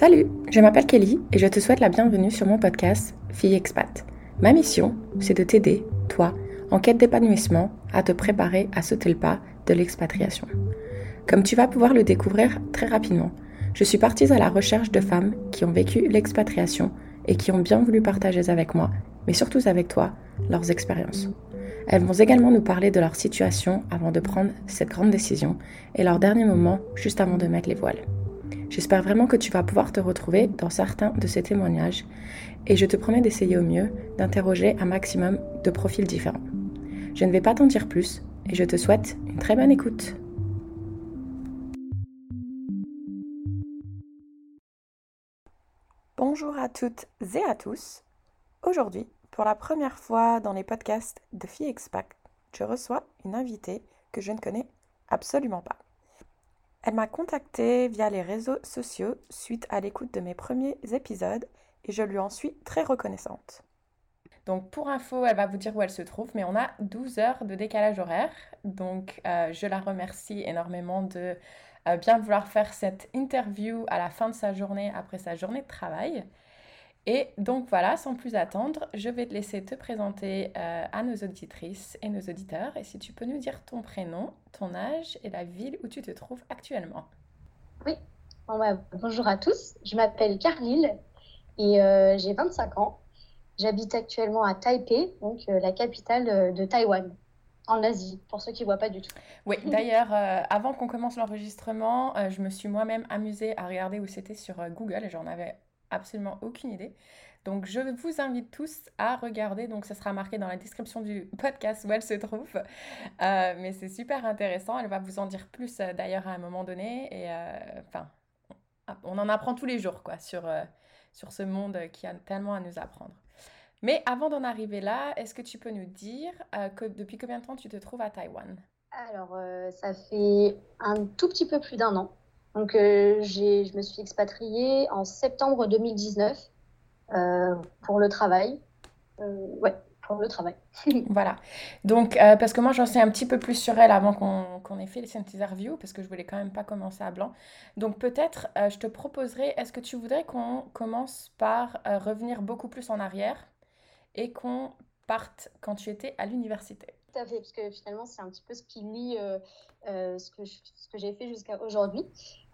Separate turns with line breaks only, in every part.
Salut, je m'appelle Kelly et je te souhaite la bienvenue sur mon podcast Fille Expat. Ma mission, c'est de t'aider, toi, en quête d'épanouissement, à te préparer à sauter le pas de l'expatriation. Comme tu vas pouvoir le découvrir très rapidement, je suis partie à la recherche de femmes qui ont vécu l'expatriation et qui ont bien voulu partager avec moi, mais surtout avec toi, leurs expériences. Elles vont également nous parler de leur situation avant de prendre cette grande décision et leur dernier moment juste avant de mettre les voiles. J'espère vraiment que tu vas pouvoir te retrouver dans certains de ces témoignages et je te promets d'essayer au mieux d'interroger un maximum de profils différents. Je ne vais pas t'en dire plus et je te souhaite une très bonne écoute. Bonjour à toutes et à tous. Aujourd'hui, pour la première fois dans les podcasts de Fille je reçois une invitée que je ne connais absolument pas. Elle m'a contactée via les réseaux sociaux suite à l'écoute de mes premiers épisodes et je lui en suis très reconnaissante. Donc pour info, elle va vous dire où elle se trouve, mais on a 12 heures de décalage horaire. Donc euh, je la remercie énormément de euh, bien vouloir faire cette interview à la fin de sa journée, après sa journée de travail. Et donc voilà, sans plus attendre, je vais te laisser te présenter euh, à nos auditrices et nos auditeurs. Et si tu peux nous dire ton prénom, ton âge et la ville où tu te trouves actuellement.
Oui, bah, bonjour à tous. Je m'appelle Carlyle et euh, j'ai 25 ans. J'habite actuellement à Taipei, donc euh, la capitale de Taïwan, en Asie, pour ceux qui ne voient pas du tout.
Oui, d'ailleurs, avant qu'on commence l'enregistrement, je me suis moi-même amusée à regarder où c'était sur Google et j'en avais absolument aucune idée. Donc je vous invite tous à regarder, donc ça sera marqué dans la description du podcast où elle se trouve. Euh, mais c'est super intéressant, elle va vous en dire plus euh, d'ailleurs à un moment donné. Et euh, enfin, on en apprend tous les jours quoi sur, sur ce monde qui a tellement à nous apprendre. Mais avant d'en arriver là, est-ce que tu peux nous dire que depuis combien de temps tu te trouves à Taïwan?
Alors ça fait un tout petit peu plus d'un an. Donc, euh, je me suis expatriée en septembre 2019 euh, pour le travail. Euh, ouais, pour le travail.
voilà. Donc, parce que moi, j'en sais un petit peu plus sur elle avant qu'on ait fait cette interview, parce que je voulais quand même pas commencer à blanc. Donc, peut-être, je te proposerais, est-ce que tu voudrais qu'on commence par revenir beaucoup plus en arrière et qu'on parte quand tu étais à l'université?
Tout à fait, parce que finalement, c'est un petit peu ce qui lie euh, euh, ce que, j'ai fait jusqu'à aujourd'hui.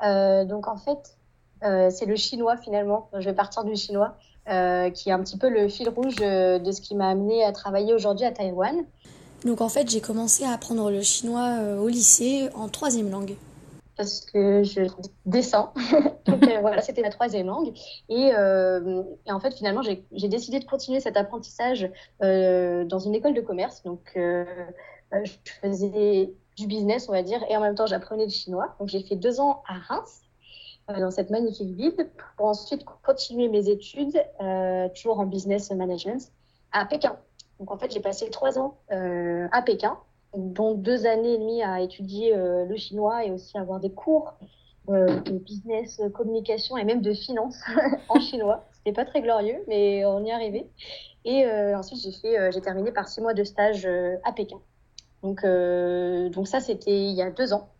Euh, donc, en fait, c'est le chinois finalement. Je vais partir du chinois, qui est un petit peu le fil rouge de ce qui m'a amené à travailler aujourd'hui à Taïwan.
Donc, en fait, j'ai commencé à apprendre le chinois au lycée en troisième langue
parce que je descends. Donc euh, voilà, c'était ma troisième langue. Et, euh, et en fait, finalement, j'ai décidé de continuer cet apprentissage euh, dans une école de commerce. Donc, je faisais du business, on va dire, et en même temps, j'apprenais le chinois. Donc, j'ai fait deux ans à Reims, dans cette magnifique ville, pour ensuite continuer mes études, toujours en business management, à Pékin. Donc, en fait, j'ai passé trois ans à Pékin dont deux années et demie à étudier euh, le chinois et aussi avoir des cours euh, de business, euh, communication et même de finance en chinois. C'était pas très glorieux, mais on y arrivé. Et ensuite, j'ai terminé par six mois de stage à Pékin. Donc, donc ça, c'était il y a deux ans.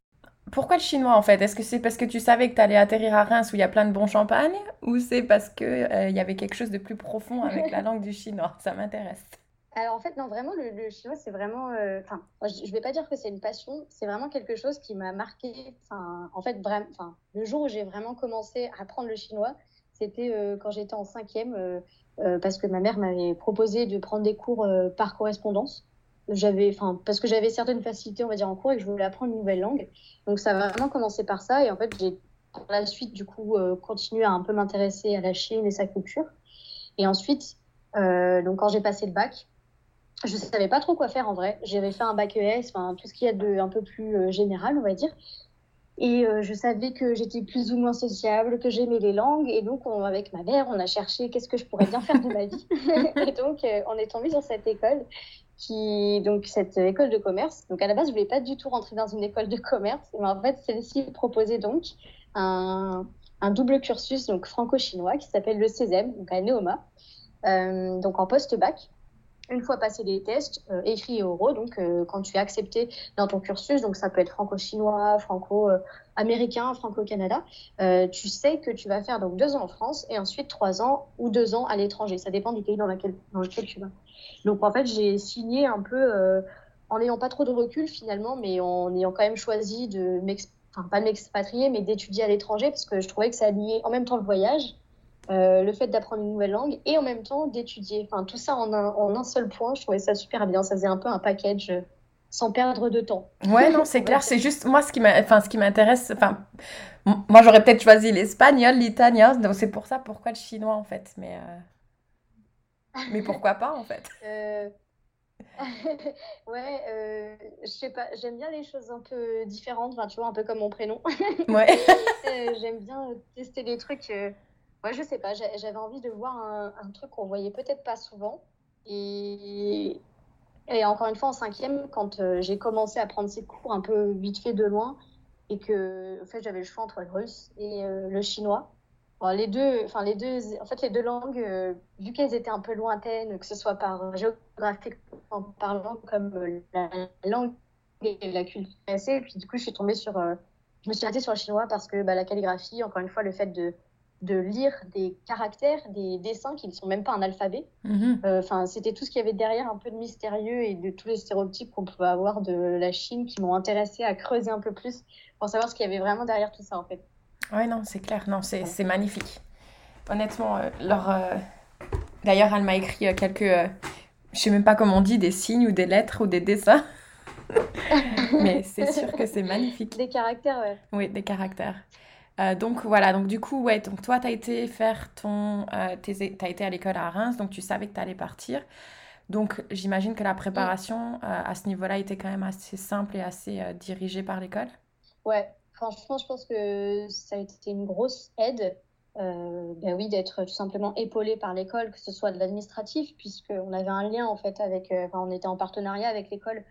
Pourquoi le chinois en fait? Est-ce que c'est parce que tu savais que tu allais atterrir à Reims où il y a plein de bons champagnes Ou c'est parce qu'il il y avait quelque chose de plus profond avec la langue du chinois? Ça m'intéresse.
Alors en fait, non, vraiment, le, chinois, c'est vraiment. Euh, enfin, je ne vais pas dire que c'est une passion, c'est vraiment quelque chose qui m'a marqué. Enfin, en fait, vraiment, le jour où j'ai vraiment commencé à apprendre le chinois, c'était euh, quand j'étais en cinquième, euh, parce que ma mère m'avait proposé de prendre des cours par correspondance. J'avais, enfin, parce que j'avais certaines facilités, on va dire, en cours et que je voulais apprendre une nouvelle langue. Donc ça a vraiment commencé par ça. Et en fait, j'ai par la suite, du coup, continué à un peu m'intéresser à la Chine et sa culture. Et ensuite, donc quand j'ai passé le bac, je ne savais pas trop quoi faire en vrai. J'avais fait un bac ES, enfin, tout ce qu'il y a de un peu plus euh, général, on va dire. Et euh, je savais que j'étais plus ou moins sociable, que j'aimais les langues. Et donc, avec ma mère, on a cherché qu'est-ce que je pourrais bien faire de ma vie. et donc, euh, on est tombé sur cette école, qui, donc cette école de commerce. Donc, à la base, je voulais pas du tout rentrer dans une école de commerce. Mais en fait, celle-ci proposait donc un, un, double cursus donc franco-chinois qui s'appelle le CESEM, donc à Neoma, donc en post-bac. Une fois passé les tests, euh, écrits et oraux, donc euh, quand tu es accepté dans ton cursus, donc ça peut être franco-chinois, franco-américain, franco-canada, euh, tu sais que tu vas faire donc deux ans en France et ensuite trois ans ou deux ans à l'étranger. Ça dépend du pays dans, dans lequel tu vas. Donc en fait, j'ai signé un peu en n'ayant pas trop de recul finalement, mais en ayant quand même choisi de m'expatrier, pas m'expatrier, mais d'étudier à l'étranger parce que je trouvais que ça alliait en même temps le voyage euh, le fait d'apprendre une nouvelle langue et en même temps d'étudier. Enfin, tout ça en un, en un, seul point, je trouvais ça super bien. Ça faisait un peu un package euh, sans perdre de temps.
Ouais, non, c'est clair. C'est juste moi ce qui m'intéresse. Enfin, moi j'aurais peut-être choisi l'espagnol, l'italien. Donc c'est pour ça pourquoi le chinois en fait. Mais euh... mais pourquoi pas en fait?
ouais, euh, je sais pas, j'aime bien les choses un peu différentes, tu vois, un peu comme mon prénom.
Ouais.
Euh, j'aime bien tester des trucs Ouais, je sais pas, j'avais envie de voir un, truc qu'on voyait peut-être pas souvent. Et, encore une fois, en cinquième, quand euh, j'ai commencé à prendre ces cours un peu vite fait de loin, et que en fait, j'avais le choix entre le russe et euh, le chinois. Les deux, enfin les deux, en fait, les deux langues, euh, vu qu'elles étaient un peu lointaines, que ce soit par géographiquement parlant, comme la langue et la culture, et puis du coup, je suis tombée sur, je me suis arrêtée sur le chinois parce que bah, la calligraphie, encore une fois, le fait de de lire des caractères, des dessins qui ne sont même pas un alphabet.
Mhm.
Euh, Enfin, c'était tout ce qu'il y avait derrière, un peu de mystérieux et de tous les stéréotypes qu'on pouvait avoir de la Chine qui m'ont intéressé à creuser un peu plus pour savoir ce qu'il y avait vraiment derrière tout ça en fait.
Ouais, non, c'est clair, non, c'est magnifique. Honnêtement, euh, leur, euh, d'ailleurs, elle m'a écrit euh, quelques, je sais même pas comment on dit, des signes ou des lettres ou des dessins. Mais c'est sûr que c'est magnifique.
Des caractères, ouais.
Oui, des caractères. Euh, donc voilà, donc du coup, ouais, donc toi, tu as été faire ton. Euh, tu as été à l'école à Reims, donc tu savais que tu allais partir. Donc j'imagine que la préparation euh, à ce niveau-là était quand même assez simple et assez dirigée par l'école.
Ouais, franchement, je pense que ça a été une grosse aide. Ben oui, d'être tout simplement épaulé par l'école, que ce soit de l'administratif, puisqu'on avait un lien en fait avec. Enfin, on était en partenariat avec l'école.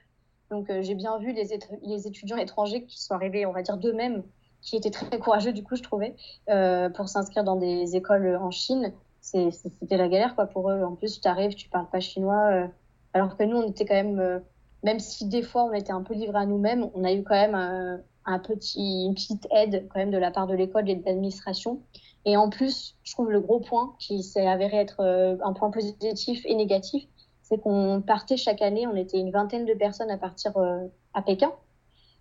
Donc j'ai bien vu les, les étudiants étrangers qui sont arrivés, on va dire, d'eux-mêmes qui étaient très courageux, du coup, je trouvais, euh, pour s'inscrire dans des écoles en Chine. C'était la galère, quoi, pour eux. En plus, tu arrives, tu parles pas chinois. euh, alors que nous, on était quand même, euh, même si des fois, on était un peu livrés à nous-mêmes, on a eu quand même un petit, une petite aide, quand même, de la part de l'école et de l'administration. Et en plus, je trouve le gros point, qui s'est avéré être un point positif et négatif, c'est qu'on partait chaque année, on était une vingtaine de personnes à partir à Pékin.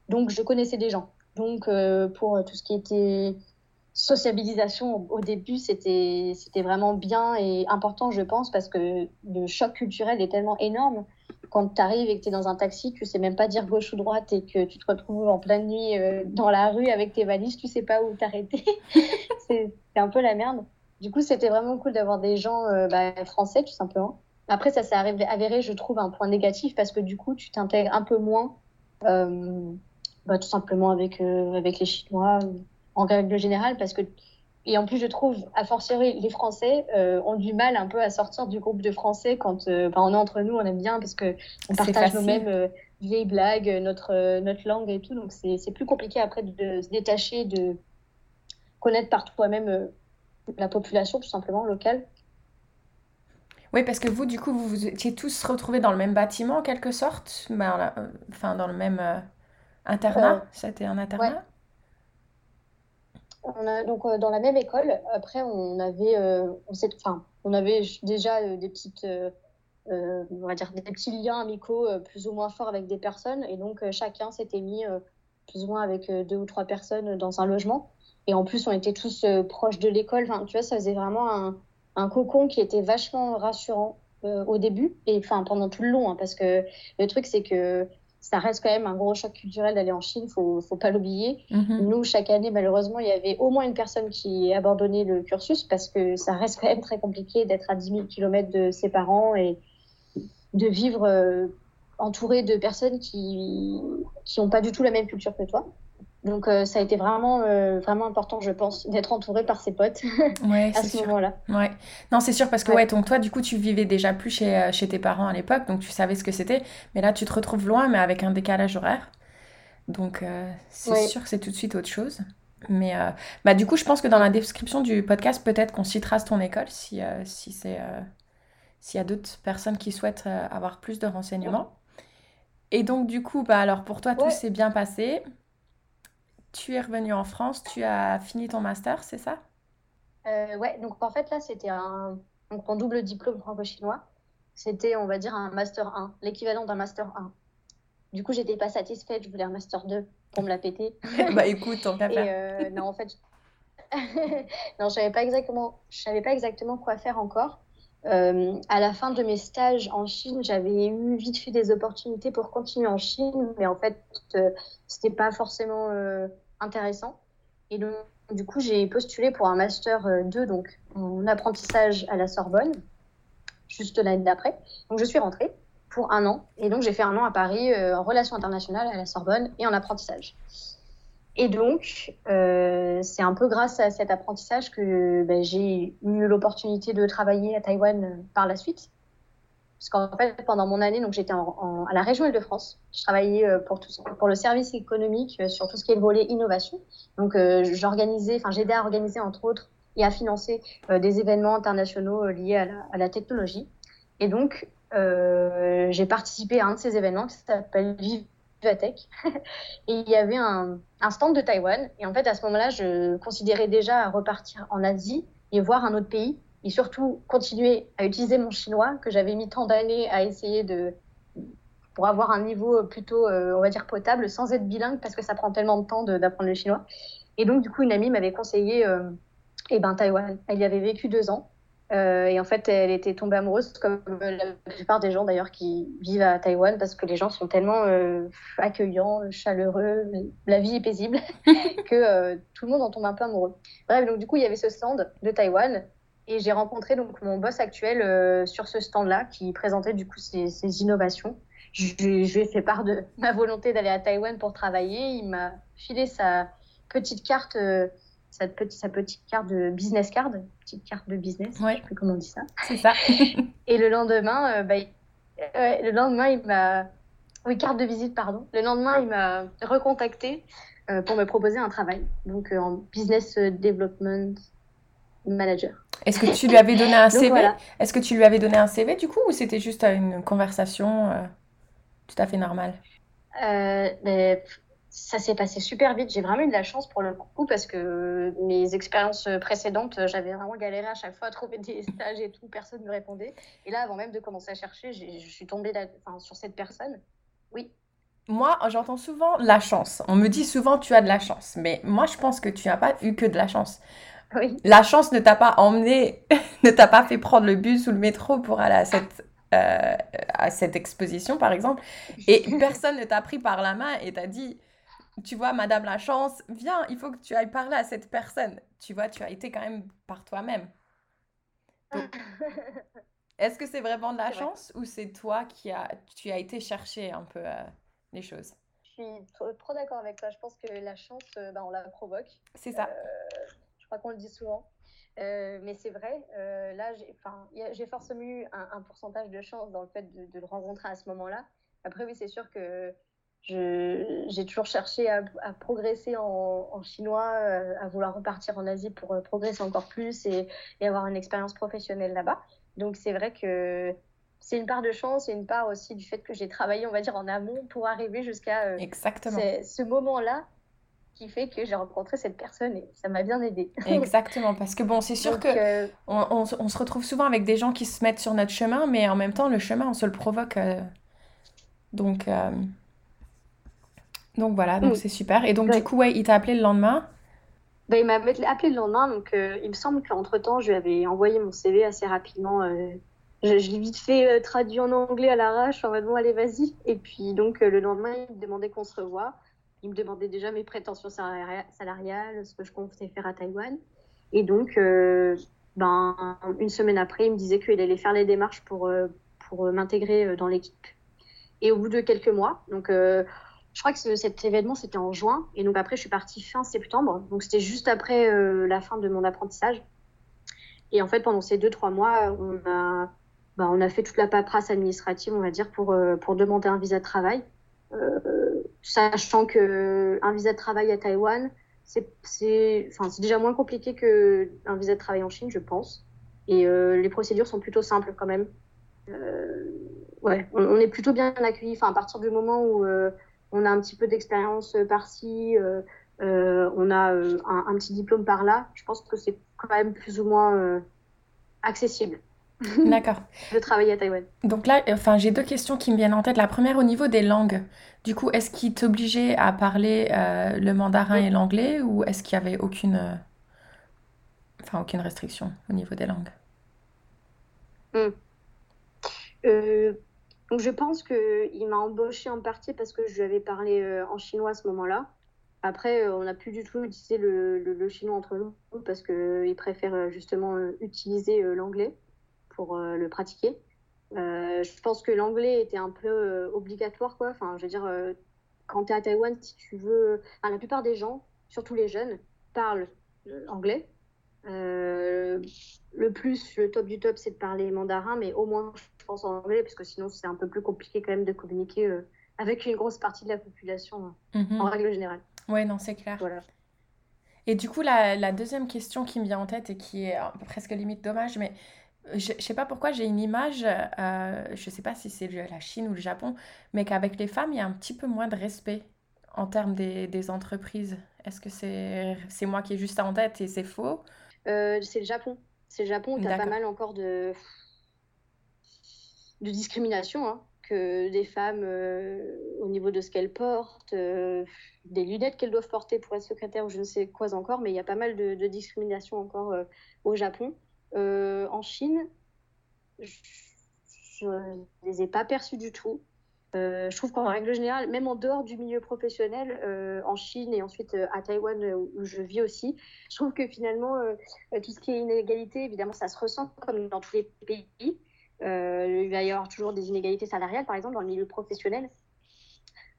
Donc, je connaissais des gens. Donc, euh, pour tout ce qui était sociabilisation, au, début, c'était vraiment bien et important, je pense, parce que le choc culturel est tellement énorme. Quand tu arrives et que tu es dans un taxi, tu sais même pas dire gauche ou droite et que tu te retrouves en pleine nuit euh, dans la rue avec tes valises, tu sais pas où t'arrêter. c'est un peu la merde. Du coup, c'était vraiment cool d'avoir des gens euh, bah, français, tout simplement. Après, ça s'est avéré, je trouve, un point négatif parce que du coup, tu t'intègres un peu moins. Bah, tout simplement avec, euh, avec les Chinois euh, en règle générale parce que et en plus je trouve a fortiori les Français euh, ont du mal un peu à sortir du groupe de Français quand euh, on est entre nous on aime bien parce que on
C'est
partage nos mêmes vieilles blagues notre notre langue et tout. Donc c'est c'est plus compliqué après de, de se détacher de connaître par toi-même la population tout simplement locale.
Oui, parce que vous, du coup, vous vous étiez tous retrouvés dans le même bâtiment, en quelque sorte, enfin, dans le même internat.
Euh,
C'était un
ouais
internat?
On a, donc euh, dans la même école, après on avait, euh, on enfin, on avait déjà euh, des petites, on va dire des petits liens amicaux plus ou moins forts avec des personnes, et donc chacun s'était mis plus ou moins avec deux ou trois personnes dans un logement, et en plus on était tous proches de l'école. Enfin, tu vois, ça faisait vraiment un, un cocon qui était vachement rassurant au début et enfin pendant tout le long, hein, parce que le truc c'est que ça reste quand même un gros choc culturel d'aller en Chine, faut, faut pas l'oublier.
Mhm.
Nous, chaque année, malheureusement, il y avait au moins une personne qui abandonnait le cursus parce que ça reste quand même très compliqué d'être à 10 000 km de ses parents et de vivre euh, entouré de personnes qui qui n'ont pas du tout la même culture que toi. Donc, euh, ça a été vraiment, euh, vraiment important, je pense, d'être entouré par ses potes
Ouais,
à
c'est
ce moment-là.
Ouais. Non, c'est sûr parce que
Ouais.
ouais, donc toi, du coup, tu vivais déjà plus chez, euh, chez tes parents à l'époque, donc tu savais ce que c'était. Mais là, tu te retrouves loin, mais avec un décalage horaire. Donc, euh, c'est sûr que c'est tout de suite autre chose. Mais bah, du coup, je pense que dans la description du podcast, peut-être qu'on citera ton école si, si c'est s'il y a d'autres personnes qui souhaitent avoir plus de renseignements. Et donc, du coup, bah, alors pour toi, tout s'est bien passé. Tu es revenu en France, tu as fini ton master, c'est ça?
Euh, Ouais, donc en fait, là, c'était un, donc, en double diplôme franco-chinois. C'était, on va dire, un master 1, l'équivalent d'un master 1. Du coup, j'étais pas satisfaite, je voulais un master 2 pour me la péter.
bah écoute, on va.
Euh, non, en fait, non, je savais pas exactement, je savais pas exactement quoi faire encore. Euh, à la fin de mes stages en Chine, j'avais eu vite fait des opportunités pour continuer en Chine, mais en fait, euh, c'était pas forcément euh, intéressant. Et donc, du coup, j'ai postulé pour un master 2, donc en apprentissage à la Sorbonne, juste l'année d'après. Donc, je suis rentrée pour un an, et donc j'ai fait un an à Paris en relations internationales à la Sorbonne et en apprentissage. Et donc, euh, c'est un peu grâce à cet apprentissage que ben, j'ai eu l'opportunité de travailler à Taïwan euh, par la suite. Parce qu'en fait, pendant mon année, j'étais à la région Île-de-France. Je travaillais euh, pour, le service économique sur tout ce qui est le volet innovation. Donc, j'organisais, enfin, j'aidais à organiser entre autres et à financer des événements internationaux liés à la, à technologie. Et donc, j'ai participé à un de ces événements qui s'appelle Vive et il y avait un, stand de Taïwan. Et en fait, à ce moment-là, je considérais déjà repartir en Asie et voir un autre pays. Et surtout, continuer à utiliser mon chinois, que j'avais mis tant d'années à essayer de. pour avoir un niveau plutôt, euh, on va dire, potable, sans être bilingue, parce que ça prend tellement de temps d'apprendre le chinois. Et donc, du coup, une amie m'avait conseillé euh, eh ben, Taïwan. Elle y avait vécu deux ans. Euh, et en fait, elle était tombée amoureuse, comme la plupart des gens d'ailleurs qui vivent à Taïwan, parce que les gens sont tellement euh, accueillants, chaleureux, la vie est paisible, que tout le monde en tombe un peu amoureux. Bref, donc du coup, il y avait ce stand de Taïwan, et j'ai rencontré donc mon boss actuel sur ce stand-là, qui présentait du coup ses, innovations. Je, je, lui ai fait part de ma volonté d'aller à Taïwan pour travailler. Il m'a filé sa petite carte sa petite, sa petite carte de business card, petite carte de business,
ouais.
je sais plus comment on dit ça.
C'est ça.
et le lendemain, euh, bah, le lendemain, il m'a, oui, carte de visite, pardon. Le lendemain, il m'a recontacté euh, pour me proposer un travail, donc euh, en business development manager.
Est-ce que tu lui avais donné un CV Est-ce que tu lui avais donné un CV du coup, ou c'était juste une conversation tout à fait normale?
Mais, ça s'est passé super vite. J'ai vraiment eu de la chance pour le coup parce que mes expériences précédentes, j'avais vraiment galéré à chaque fois à trouver des stages et tout. Personne ne me répondait. Et là, avant même de commencer à chercher, je suis tombée sur cette personne. Oui.
Moi, j'entends souvent la chance. On me dit souvent tu as de la chance. Mais moi, je pense que tu n'as pas eu que de la chance.
Oui.
La chance ne t'a pas emmené, ne t'a pas fait prendre le bus ou le métro pour aller à cette euh, à cette exposition, par exemple. Et personne ne t'a pris par la main et t'a dit tu vois, Madame la chance, viens, il faut que tu ailles parler à cette personne. Tu vois, tu as été quand même par toi-même. Est-ce que c'est vraiment de la chance ou c'est toi qui a, tu as été chercher un peu euh, les choses?
Je suis trop, d'accord avec toi. Je pense que la chance, euh, ben, on la provoque.
C'est ça.
Euh, je crois qu'on le dit souvent. mais c'est vrai, là, j'ai forcément eu un, pourcentage de chance dans le fait de, de le rencontrer à ce moment-là. Après, oui, c'est sûr que j'ai toujours cherché à, progresser en, chinois, euh, à vouloir repartir en Asie pour euh, progresser encore plus et, avoir une expérience professionnelle là-bas. Donc c'est vrai que c'est une part de chance et une part aussi du fait que j'ai travaillé, on va dire, en amont pour arriver jusqu'à euh, ce moment-là qui fait que j'ai rencontré cette personne et ça m'a bien aidé.
Exactement, parce que bon, c'est sûr que on, on, se retrouve souvent avec des gens qui se mettent sur notre chemin, mais en même temps, le chemin, on se le provoque. donc, donc voilà, donc mm. c'est super. Et donc du coup, ouais, il t'a appelé le lendemain?
Ben, Il m'a appelé le lendemain, donc euh, il me semble qu'entre-temps, je lui avais envoyé mon CV assez rapidement. Euh, je, l'ai vite fait euh, traduit en anglais à l'arrache, en mode bon, allez, vas-y. Et puis donc le lendemain, il me demandait qu'on se revoie. Il me demandait déjà mes prétentions salariales, ce que je comptais faire à Taïwan. Et donc, ben, une semaine après, il me disait qu'il allait faire les démarches pour, pour m'intégrer dans l'équipe. Et au bout de quelques mois, donc je crois que cet événement, c'était en juin. Et donc après, je suis partie fin septembre. Donc c'était juste après euh, la fin de mon apprentissage. Et en fait, pendant ces deux, trois mois, on a, bah, on a fait toute la paperasse administrative, on va dire, pour, euh, pour demander un visa de travail. Euh, sachant qu'un visa de travail à Taïwan, c'est déjà moins compliqué qu'un visa de travail en Chine, je pense. Et les procédures sont plutôt simples quand même. ouais, on, est plutôt bien accueillis. Enfin, à partir du moment où on a un petit peu d'expérience par-ci, on a un, un, petit diplôme par-là, je pense que c'est quand même plus ou moins accessible.
D'accord.
de travailler à Taïwan.
Donc là, enfin, j'ai deux questions qui me viennent en tête. La première au niveau des langues. Du coup, est-ce qu'il t'obligeait à parler euh, le mandarin et l'anglais ou est-ce qu'il y avait aucune, euh, enfin, aucune restriction au niveau des langues?
Hmm. euh, donc je pense qu'il m'a embauché en partie parce que je lui avais parlé en chinois à ce moment-là. Après, on n'a plus du tout utilisé le, le chinois entre nous parce qu'il préfère justement utiliser l'anglais pour euh, le pratiquer. Euh, je pense que l'anglais était un peu euh, obligatoire, quoi. Enfin, je veux dire, quand tu es à Taïwan, si tu veux. la plupart des gens, surtout les jeunes, parlent anglais. le plus, le top du top, c'est de parler mandarin, mais au moins, je pense en anglais, parce que sinon, c'est un peu plus compliqué quand même de communiquer avec une grosse partie de la population, mhm. en règle générale.
Oui, non, c'est clair. Voilà. Et du coup, la, la, deuxième question qui me vient en tête et qui est presque limite dommage, mais je ne sais pas pourquoi j'ai une image, euh, je ne sais pas si c'est la Chine ou le Japon, mais qu'avec les femmes, il y a un petit peu moins de respect en termes des, des entreprises. Est-ce que c'est c'est moi qui ai juste ça en tête et c'est faux?
Euh, C'est le Japon. C'est le Japon où tu as pas mal encore de, de discrimination. Hein, que des femmes, euh, au niveau de ce qu'elles portent, des lunettes qu'elles doivent porter pour être secrétaire ou je ne sais quoi encore, mais il y a pas mal de, de discrimination encore au Japon. Euh, en Chine, je ne les ai pas perçus du tout. Euh, je trouve qu'en règle générale, même en dehors du milieu professionnel, euh, en Chine et ensuite à Taïwan où je vis aussi, je trouve que finalement, tout ce qui est inégalité, évidemment, ça se ressent comme dans tous les pays. il va y avoir toujours des inégalités salariales, par exemple, dans le milieu professionnel.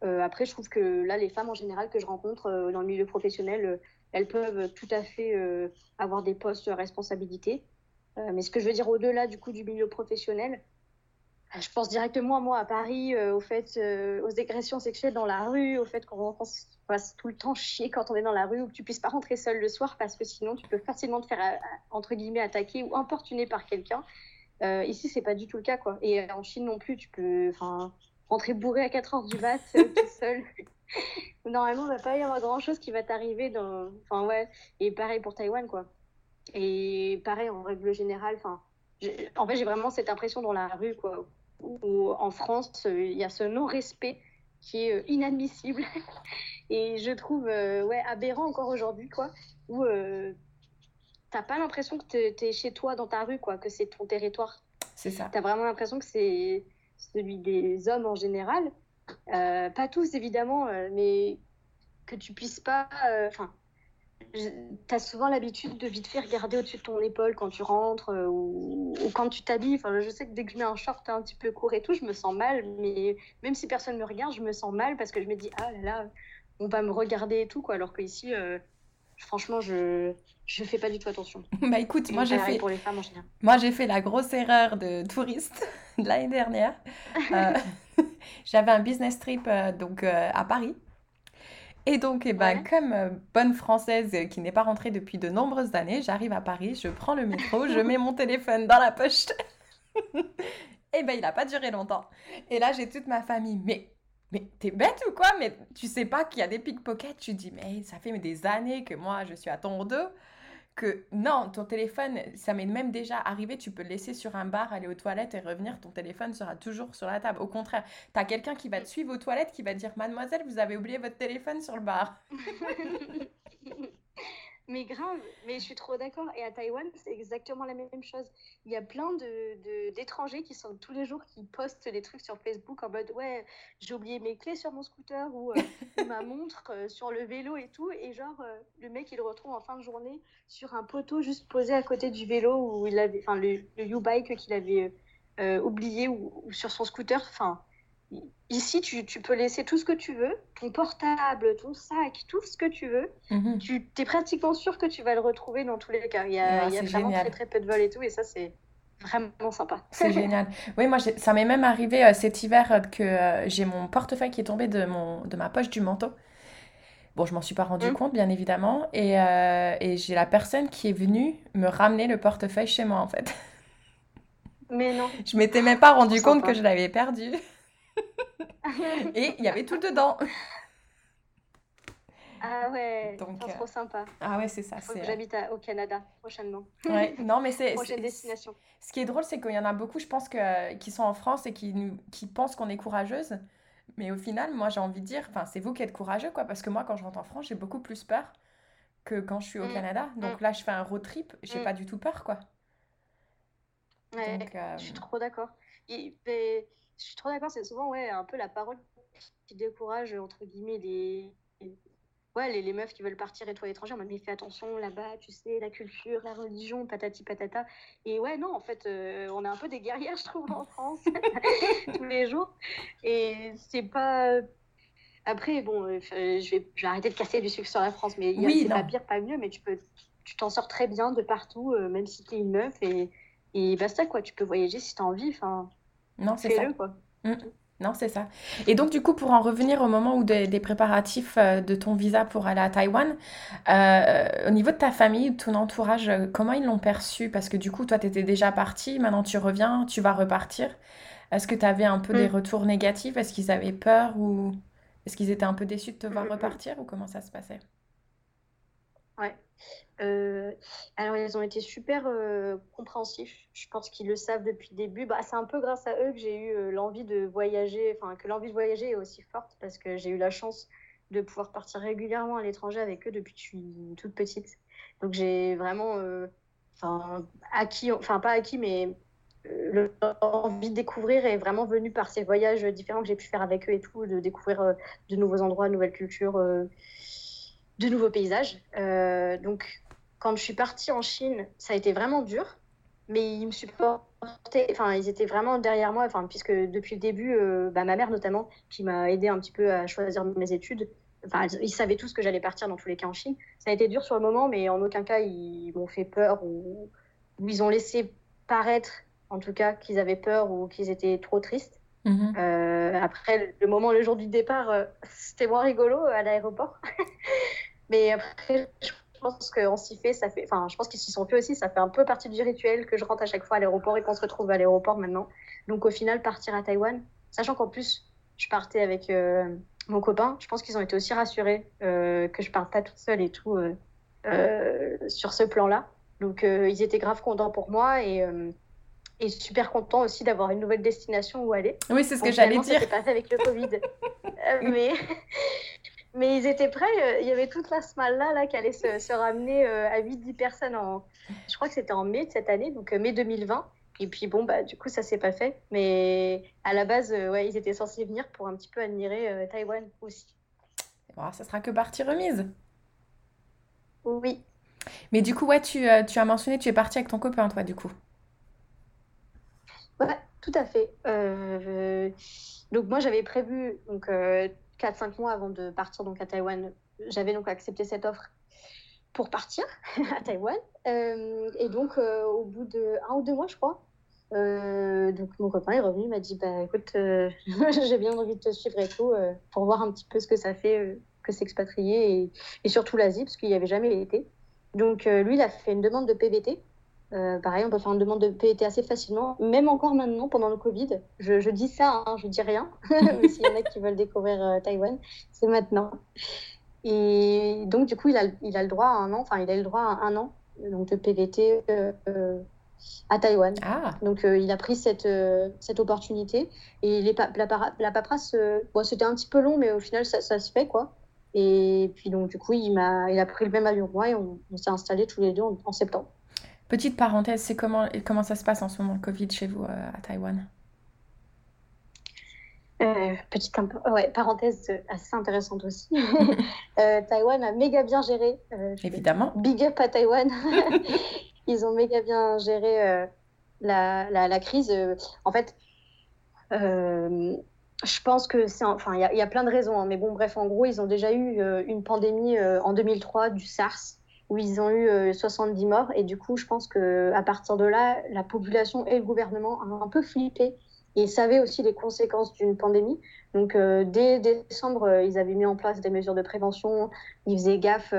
après, je trouve que là, les femmes en général que je rencontre dans le milieu professionnel, elles peuvent tout à fait avoir des postes de responsabilité. Euh, mais ce que je veux dire au-delà du coup du milieu professionnel, euh, je pense directement moi à Paris, euh, au fait, aux agressions sexuelles dans la rue, au fait qu'on passe tout le temps chier quand on est dans la rue ou que tu puisses pas rentrer seul le soir parce que sinon tu peux facilement te faire entre guillemets attaquer ou importuner par quelqu'un. ici c'est pas du tout le cas quoi. Et en Chine non plus, tu peux, rentrer bourré à 4 heures du mat tout seul. Normalement, il va pas y avoir grand chose qui va t'arriver dans, enfin ouais. Et pareil pour Taïwan quoi. Et pareil, en règle générale, enfin, en fait, j'ai vraiment cette impression dans la rue, quoi, où en France, euh, il y a ce non-respect qui est euh, inadmissible. Et je trouve euh, ouais, aberrant encore aujourd'hui, quoi, où t'as pas l'impression que tu es chez toi dans ta rue, quoi, que c'est ton territoire.
C'est ça.
T'as vraiment l'impression que c'est celui des hommes en général. pas tous, évidemment, mais que tu puisses pas. Enfin, tu as souvent l'habitude de vite fait regarder au-dessus de ton épaule quand tu rentres euh, ou, quand tu t'habilles. Enfin, je sais que dès que je mets un short un petit peu court et tout, je me sens mal. Mais même si personne me regarde, je me sens mal parce que je me dis, ah là là, on va me regarder et tout. Quoi. Alors qu'ici, euh, franchement, je je fais pas du tout attention.
bah écoute, moi j'ai fait... Moi j'ai fait la grosse erreur de touriste l'année dernière. Euh, j'avais un business trip donc à Paris. Et donc, eh ben, comme euh, bonne française qui n'est pas rentrée depuis de nombreuses années, j'arrive à Paris, je prends le métro, je mets mon téléphone dans la poche. et ben, il n'a pas duré longtemps. Et là, j'ai toute ma famille. Mais, mais t'es bête ou quoi? Mais tu sais pas qu'il y a des pickpockets? Tu dis, mais ça fait des années que moi, je suis à ton dos que non, ton téléphone, ça m'est même déjà arrivé, tu peux le laisser sur un bar, aller aux toilettes et revenir, ton téléphone sera toujours sur la table. Au contraire, tu as quelqu'un qui va te suivre aux toilettes qui va dire Mademoiselle, vous avez oublié votre téléphone sur le bar.
Mais grave, mais je suis trop d'accord. Et à Taïwan, c'est exactement la même chose. Il y a plein de, d'étrangers qui sont tous les jours qui postent des trucs sur Facebook en mode ouais, j'ai oublié mes clés sur mon scooter ou euh, ma montre euh, sur le vélo et tout. Et genre, euh, le mec, il le retrouve en fin de journée sur un poteau juste posé à côté du vélo où il avait, enfin, le, le U-Bike qu'il avait oublié ou, ou, sur son scooter. Enfin, Ici, tu, tu, peux laisser tout ce que tu veux, ton portable, ton sac, tout ce que tu veux. Mhm. Tu es pratiquement sûr que tu vas le retrouver dans tous les cas. Il y a, il y a vraiment très très peu de vols et tout, et ça, c'est vraiment sympa.
C'est génial. Oui, moi, ça m'est même arrivé euh, cet hiver euh, que euh, j'ai mon portefeuille qui est tombé de, mon, de ma poche du manteau. Bon, je m'en suis pas rendu mmh. compte, bien évidemment. Et, et j'ai la personne qui est venue me ramener le portefeuille chez moi, en fait.
Mais non.
Je m'étais même pas rendu compte que je l'avais perdu. Et il y avait tout dedans.
Ah ouais, Donc, trop euh, sympa.
Ah ouais, c'est ça.
Que j'habite au Canada prochainement.
Ouais, non, mais c'est.
Prochaine destination.
Ce qui est drôle, c'est qu'il y en a beaucoup, je pense, que, qui sont en France et qui, nous, qui pensent qu'on est courageuse. Mais au final, moi, j'ai envie de dire, c'est vous qui êtes courageux, quoi. Parce que moi, quand je rentre en France, j'ai beaucoup plus peur que quand je suis au mm. Canada. Donc mm. là, je fais un road trip, j'ai mm. pas du tout peur, quoi.
Ouais, je suis euh, trop d'accord. Je suis trop d'accord, c'est souvent ouais, un peu la parole qui décourage, entre guillemets, les, ouais, les, les, meufs qui veulent partir et toi l'étranger, on m'a dit fais attention là-bas, tu sais, la culture, la religion, patati patata. Et ouais, non, en fait, euh, on est un peu des guerrières, je trouve, en France, tous les jours. Et c'est pas. Après, bon, euh, je, vais, je vais arrêter de casser du sucre sur la France, mais oui, c'est pas pire, pas mieux, mais tu peux, tu t'en sors très bien de partout, euh, même si tu es une meuf, et, et basta, quoi. Tu peux voyager si tu as envie, enfin.
Non, c'est ça. quoi. Mm. Non, c'est ça. Et donc, du coup, pour en revenir au moment où des, préparatifs euh, de ton visa pour aller à Taïwan, euh, au niveau de ta famille, de ton entourage, euh, comment ils l'ont perçu? Parce que du coup, toi, tu étais déjà parti, maintenant tu reviens, tu vas repartir. Est-ce que tu avais un peu des mm. retours négatifs? Est-ce qu'ils avaient peur ou est-ce qu'ils étaient un peu déçus de te voir repartir ou comment ça se passait?
Ouais. Euh, alors, ils ont été super euh, compréhensifs. Je pense qu'ils le savent depuis le début. Bah, c'est un peu grâce à eux que j'ai eu euh, l'envie de voyager, enfin, que l'envie de voyager est aussi forte parce que j'ai eu la chance de pouvoir partir régulièrement à l'étranger avec eux depuis que je suis toute petite. Donc, j'ai vraiment enfin, acquis, enfin, pas acquis, mais l'envie de découvrir est vraiment venue par ces voyages différents que j'ai pu faire avec eux et tout, de découvrir de nouveaux endroits, de nouvelles cultures de nouveaux paysages. Euh, donc, quand je suis partie en Chine, ça a été vraiment dur, mais ils me supportaient, enfin, ils étaient vraiment derrière moi, enfin, puisque depuis le début, euh, bah, ma mère notamment, qui m'a aidé un petit peu à choisir mes études, enfin, ils savaient tous que j'allais partir dans tous les cas en Chine. Ça a été dur sur le moment, mais en aucun cas, ils m'ont fait peur ou, ou ils ont laissé paraître, en tout cas, qu'ils avaient peur ou qu'ils étaient trop tristes. Mhm. Euh, après, le moment, le jour du départ, euh, c'était moins rigolo à l'aéroport. Mais après, je pense qu'on s'y fait, ça fait, enfin, je pense qu'ils s'y sont fait aussi. Ça fait un peu partie du rituel que je rentre à chaque fois à l'aéroport et qu'on se retrouve à l'aéroport maintenant. Donc au final, partir à Taïwan, sachant qu'en plus, je partais avec euh, mon copain, je pense qu'ils ont été aussi rassurés que je parte pas toute seule et tout sur ce plan-là. Donc ils étaient grave contents pour moi et et super content aussi d'avoir une nouvelle destination où aller.
Oui, c'est ce que j'allais dire.
Ça passé avec le Covid. Euh, mais... mais ils étaient prêts. Euh, il y avait toute la smalle là, là qui allait se, se ramener euh, à 8-10 personnes en. Je crois que c'était en mai de cette année, donc mai 2020. Et puis bon, bah, du coup, ça s'est pas fait. Mais à la base, ouais, ils étaient censés venir pour un petit peu admirer Taïwan aussi.
Bon, ça sera que partie remise.
Oui.
Mais du coup, ouais, tu, tu as mentionné, tu es partie avec ton copain, toi, du coup.
Ouais, tout à fait. Euh, donc moi j'avais prévu donc euh, 4-5 mois avant de partir donc à Taïwan, j'avais donc accepté cette offre pour partir à Taïwan. Euh, et donc euh, au bout de un ou deux mois je crois, donc mon copain est revenu, il m'a dit bah écoute j'ai bien envie de te suivre et tout pour voir un petit peu ce que ça fait que s'expatrier et, et surtout l'Asie parce qu'il n'y avait jamais été. Donc lui il a fait une demande de PVT euh, pareil, on peut faire une demande de PET assez facilement, même encore maintenant, pendant le Covid. Je, dis ça, hein, je dis rien, mais s'il y en a qui veulent découvrir euh, Taïwan, c'est maintenant. Et donc, du coup, il a, il a le droit à un an, enfin, il a le droit à un an donc, de PVT euh, à Taïwan. Ah. Donc, il a pris cette, cette opportunité. Et les la, la, paperasse, bon, c'était un petit peu long, mais au final, ça, ça se fait, quoi. Et puis, donc, du coup, il, a, il a pris le même avion que moi et on, s'est installés tous les deux en septembre.
Petite parenthèse, c'est comment, comment ça se passe en ce moment le Covid chez vous euh, à Taïwan?
Euh, petite ouais, parenthèse assez intéressante aussi. euh, Taïwan a méga bien géré.
Euh, Évidemment.
Big up à Taïwan. Ils ont méga bien géré la, la, la, crise. en fait, je pense que c'est. Enfin, il y, y, a plein de raisons, hein, mais bon, bref, en gros, ils ont déjà eu une pandémie en 2003 du SARS où ils ont eu 70 euh, morts. Et du coup, je pense qu'à partir de là, la population et le gouvernement ont un peu flippé et savaient aussi les conséquences d'une pandémie. Donc, euh, dès décembre, euh, ils avaient mis en place des mesures de prévention. Ils faisaient gaffe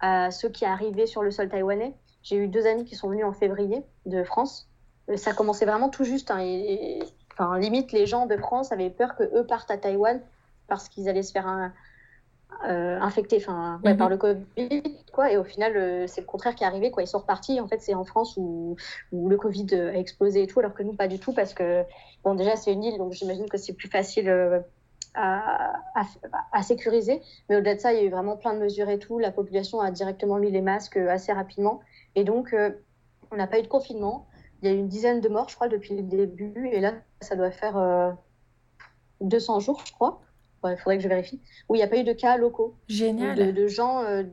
à ceux qui arrivaient sur le sol taïwanais. J'ai eu deux amis qui sont venus en février de France. ça commençait vraiment tout juste. Hein, et, enfin, limite, les gens de France avaient peur que eux partent à Taïwan parce qu'ils allaient se faire un, euh, infectés enfin, ouais, par mhm. le Covid. Quoi, et au final, euh, c'est le contraire qui est arrivé. Quoi. Ils sont repartis. En fait, c'est en France où, où, le Covid a explosé et tout, alors que nous, pas du tout, parce que, bon, déjà, c'est une île, donc j'imagine que c'est plus facile. Euh, à, à, sécuriser. Mais au-delà de ça, il y a eu vraiment plein de mesures et tout. La population a directement mis les masques assez rapidement. Et donc, on n'a pas eu de confinement. Il y a eu une dizaine de morts, je crois, depuis le début. Et là, ça doit faire 200 jours, je crois il faudrait que je vérifie, où il n'y a pas eu de cas locaux.
Génial.
De, gens, euh,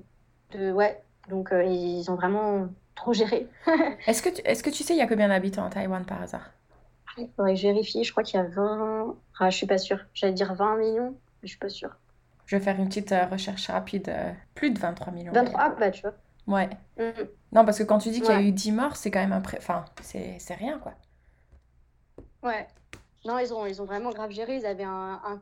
de, ouais, donc euh, ils ont vraiment trop géré.
est-ce, que tu, est-ce que tu sais, il y a combien d'habitants en Taïwan par hasard?
Il faudrait que je vérifie, je crois qu'il y a 20, ah, je suis pas sûre, j'allais dire 20 millions, mais je suis pas sûre.
Je vais faire une petite euh, recherche rapide, plus de 23 millions.
23, ah, bah tu vois.
Ouais. Mm-hmm. Non, parce que quand tu dis qu'il y a eu 10 morts, c'est quand même un... Pré... Enfin, c'est rien, quoi.
Ouais. Non, ils ont, ils ont vraiment grave géré. Ils avaient un,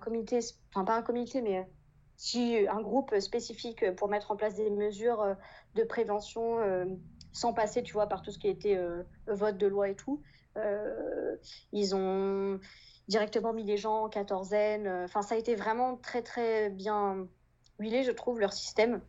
comité, enfin pas un comité, mais si, un groupe spécifique pour mettre en place des mesures euh, de prévention euh, sans passer, tu vois, par tout ce qui était euh, vote de loi et tout. ils ont directement mis les gens en quatorzaine. Enfin, ça a été vraiment très, très bien huilé, je trouve, leur système.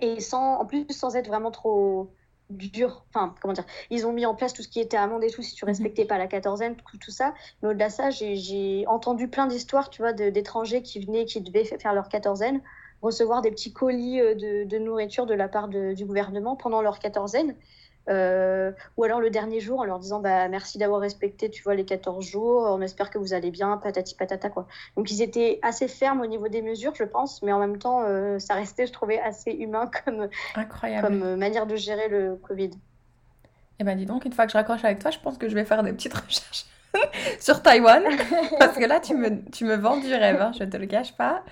Et sans, en plus, sans être vraiment trop dur. Enfin, comment dire Ils ont mis en place tout ce qui était amende et tout, si tu mhm. respectais pas la quatorzaine, tout, tout ça. Mais au-delà de ça, j'ai entendu plein d'histoires, tu vois, d'étrangers qui venaient, qui devaient faire leur quatorzaine, recevoir des petits colis euh, de, de nourriture de la part de, du gouvernement pendant leur quatorzaine. Euh, ou alors le dernier jour en leur disant bah, merci d'avoir respecté tu vois les 14 jours, on espère que vous allez bien, patati patata quoi. Donc ils étaient assez fermes au niveau des mesures je pense, mais en même temps euh, ça restait je trouvais assez humain comme,
Incroyable.
comme euh, manière de gérer le Covid.
Eh ben dis donc, une fois que je raccroche avec toi, je pense que je vais faire des petites recherches sur Taïwan. Parce que là, tu me, tu me vends du rêve, hein, je te le cache pas.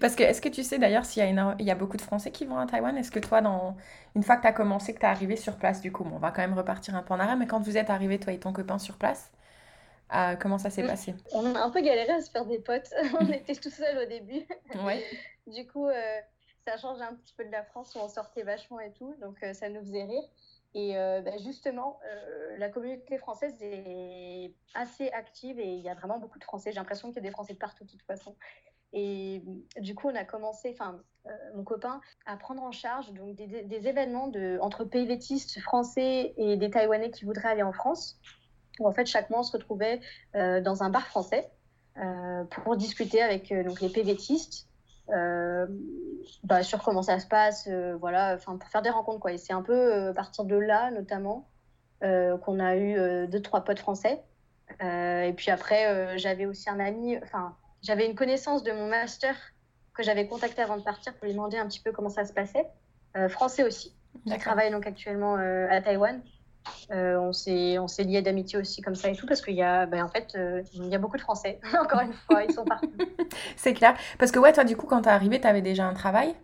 Parce que, est-ce que tu sais d'ailleurs s'il y, a il y a beaucoup de Français qui vont à Taïwan Est-ce que toi, dans... une fois que tu as commencé, que tu es arrivé sur place, du coup, on va quand même repartir un peu en arrière, mais quand vous êtes arrivé, toi et ton copain sur place, euh, comment ça s'est passé?
On a un peu galéré à se faire des potes. on était tout seuls au début.
Ouais.
du coup, euh, ça change un petit peu de la France où on sortait vachement et tout, donc euh, ça nous faisait rire. Et bah, justement, la communauté française est assez active et il y a vraiment beaucoup de Français. J'ai l'impression qu'il y a des Français de partout de toute façon. Et du coup, on a commencé, enfin, euh, mon copain, à prendre en charge donc, des, événements entre PVTistes français et des Taïwanais qui voudraient aller en France. En fait, chaque mois, on se retrouvait euh, dans un bar français euh, pour discuter avec donc, les PVTistes bah, sur comment ça se passe, voilà, pour faire des rencontres. Quoi. Et c'est un peu à partir de là, notamment, qu'on a eu deux, trois potes français. et puis après, j'avais aussi un ami, enfin, j'avais une connaissance de mon master que j'avais contacté avant de partir pour lui demander un petit peu comment ça se passait. Euh, français aussi, qui travaille donc actuellement euh, à Taïwan. Euh, on s'est on s'est lié d'amitié aussi comme ça et tout parce qu'il y a ben, en fait il y a beaucoup de Français. Encore une fois ils sont partout.
c'est clair. Parce que ouais toi du coup quand tu es arrivé tu avais déjà un travail.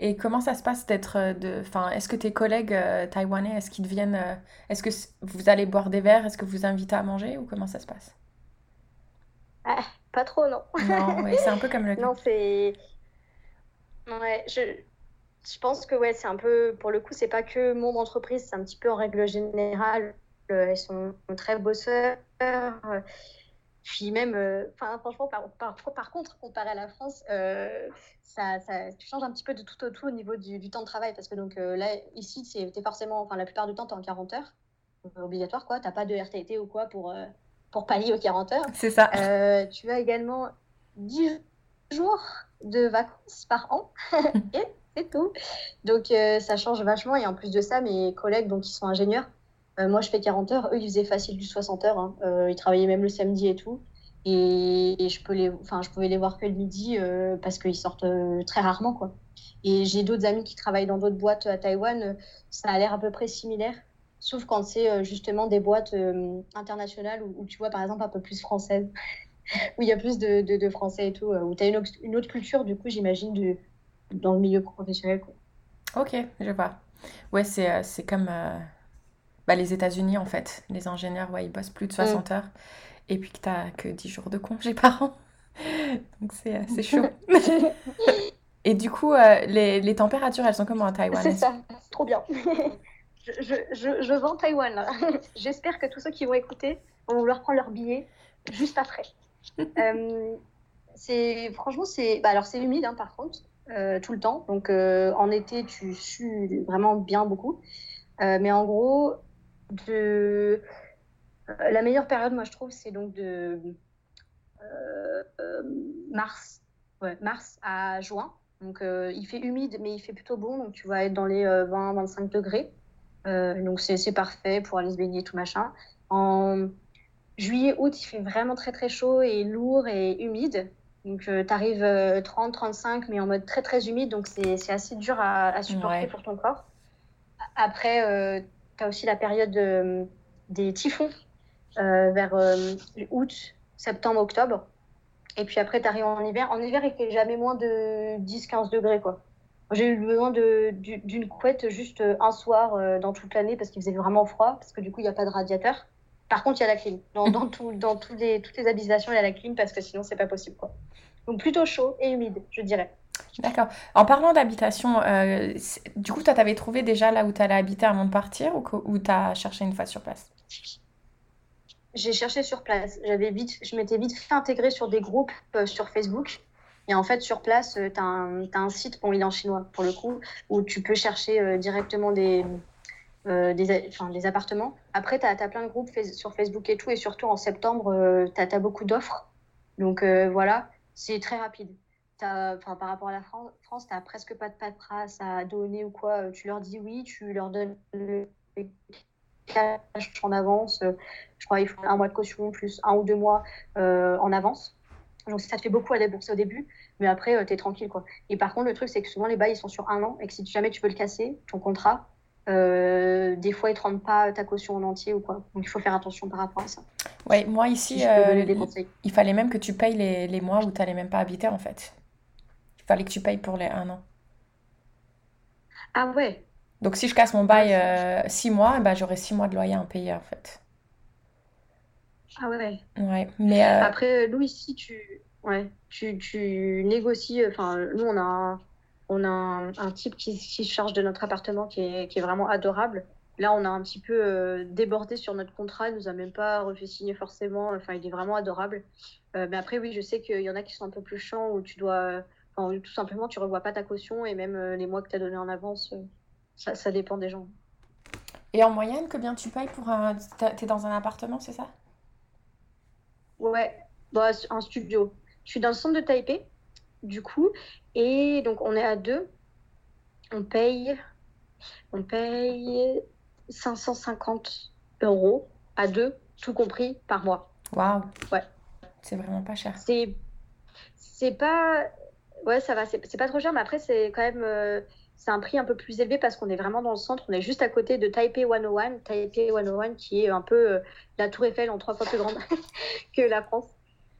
Et comment ça se passe d'être de enfin est-ce que tes collègues taïwanais est-ce qu'ils deviennent est-ce que vous allez boire des verres? Est-ce que vous invitez à manger ou comment ça se passe?
Ah, pas trop, non.
Non, c'est un peu comme le.
non, c'est. Ouais, je, je pense que ouais, c'est un peu. Pour le coup, c'est pas que mon entreprise, c'est un petit peu en règle générale. Euh, ils sont très bosseurs. puis même, euh, enfin, franchement, par, par, par, contre, comparé à la France, euh, ça, changes un petit peu de tout au tout au niveau du, du temps de travail. Parce que donc là, ici, c'est forcément. Enfin, la plupart du temps, tu en 40 heures. obligatoire, quoi. Tu pas de RTT ou quoi pour pour pallier aux 40 heures.
C'est ça.
Euh, tu as également 10 jours de vacances par an. et c'est tout. Donc euh, ça change vachement. Et en plus de ça, mes collègues donc, qui sont ingénieurs, euh, moi je fais 40 heures, eux ils faisaient facile du 60 heures. Hein. ils travaillaient même le samedi et tout. Et, je, peux les, enfin, je pouvais les voir que le midi parce qu'ils sortent très rarement. quoi. Et j'ai d'autres amis qui travaillent dans d'autres boîtes à Taïwan. ça a l'air à peu près similaire. Sauf quand c'est euh, justement des boîtes euh, internationales où, tu vois par exemple un peu plus française, où il y a plus de, de, français et tout, euh, où tu as une, une, autre culture du coup j'imagine dans le milieu professionnel. Quoi.
Ok, je vois. Ouais, c'est, c'est comme bah, les États-Unis en fait. Les ingénieurs, ouais, ils bossent plus de 60 mm. heures et puis que tu n'as que 10 jours de congé par an. Donc c'est, chaud. et du coup, les, les températures, elles sont comment à Taïwan?
C'est ça, trop bien. Je, je, je vends Taïwan. J'espère que tous ceux qui vont écouter vont vouloir prendre leur billet juste après. euh, c'est franchement c'est bah alors c'est humide hein, par contre euh, tout le temps. Donc euh, en été tu sues vraiment bien beaucoup. Mais en gros de la meilleure période moi je trouve c'est donc de mars ouais, mars à juin. Donc il fait humide mais il fait plutôt bon. Donc tu vas être dans les 20-25 degrés donc c'est parfait pour aller se baigner tout machin en juillet août il fait vraiment très très chaud et lourd et humide donc, tu arrives 30, 35, mais en mode très, très humide. Donc, c'est assez dur à, à supporter
Ouais.
pour ton corps. Après, tu as aussi la période euh, des typhons euh, vers euh, août, septembre, octobre. Et puis après, tu arrives en hiver. En hiver, il fait jamais moins de 10-15 degrés, quoi. J'ai eu besoin d'une couette juste un soir euh, dans toute l'année parce qu'il faisait vraiment froid, parce que du coup, il n'y a pas de radiateur. Par contre, il y a la clim. Dans, dans, tout, dans tous les, toutes les habitations, il y a la clim parce que sinon, c'est pas possible, quoi. Donc plutôt chaud et humide, je dirais.
D'accord. En parlant d'habitation, euh, du coup, toi, t'avais trouvé déjà là où t'allais habiter avant de partir ou, ou t'as cherché une fois sur place?
J'ai cherché sur place. J'avais vite, je m'étais vite fait intégrer sur des groupes euh, sur Facebook. Et en fait, sur place, tu as un, site, bon, il est en chinois pour le coup, où tu peux chercher euh, directement des, euh, des, appartements. Après, tu as, plein de groupes sur Facebook et tout. Et surtout en septembre, tu as, beaucoup d'offres. Donc euh, voilà, c'est très rapide. Enfin, par rapport à la Fran- France, tu n'as presque pas de paperasse à donner ou quoi. Euh, Tu leur dis oui, tu leur donnes le cash en avance. Euh, Je crois qu'il faut un mois de caution plus un ou deux mois euh, en avance. Donc ça te fait beaucoup à débourser au début, mais après, tu es tranquille. Quoi. Et par contre, le truc, c'est que souvent, les bails, ils sont sur un an et que si jamais tu veux le casser, ton contrat, euh, des fois, ils te rendent pas ta caution en entier ou quoi. Donc il faut faire attention par rapport à ça.
Ouais, moi ici, euh, il, fallait même que tu payes les, les mois où t'allais même pas habiter en fait. Il fallait que tu payes pour les un an.
Ah ouais,
Donc si je casse mon
ah,
bail
c'est-
euh, six mois, bah, j'aurai six mois de loyer à payer en fait.
Ah ouais.
Ouais, mais euh,
Après, nous, ici, tu, ouais, tu, tu négocies. Enfin, nous, on a un, on a un, un type qui, qui se charge de notre appartement qui est, qui est vraiment adorable. Là, on a un petit peu euh, débordé sur notre contrat. Il nous a même pas refait signer forcément. Enfin, il est vraiment adorable. Euh, mais après, oui, je sais qu'il y en a qui sont un peu plus chiants où tu dois. Enfin, tout simplement, tu revois pas ta caution et même euh, les mois que tu as donné en avance, euh, ça, ça dépend des gens.
et en moyenne, combien tu payes pour un... T'es dans un appartement, c'est ça?
Ouais, bah, un studio. Je suis dans le centre de Taipei, du coup, et donc on est à deux. On paye, on paye 550 euros à deux, tout compris par mois.
Waouh,
Ouais,
c'est vraiment pas cher.
c'est, c'est pas, ouais, ça va, c'est c'est pas trop cher, mais après c'est quand même, euh, c'est un prix un peu plus élevé parce qu'on est vraiment dans le centre. On est juste à côté de Taipei 101, Taipei 101 qui est un peu euh, la Tour Eiffel en trois fois plus grande que la France.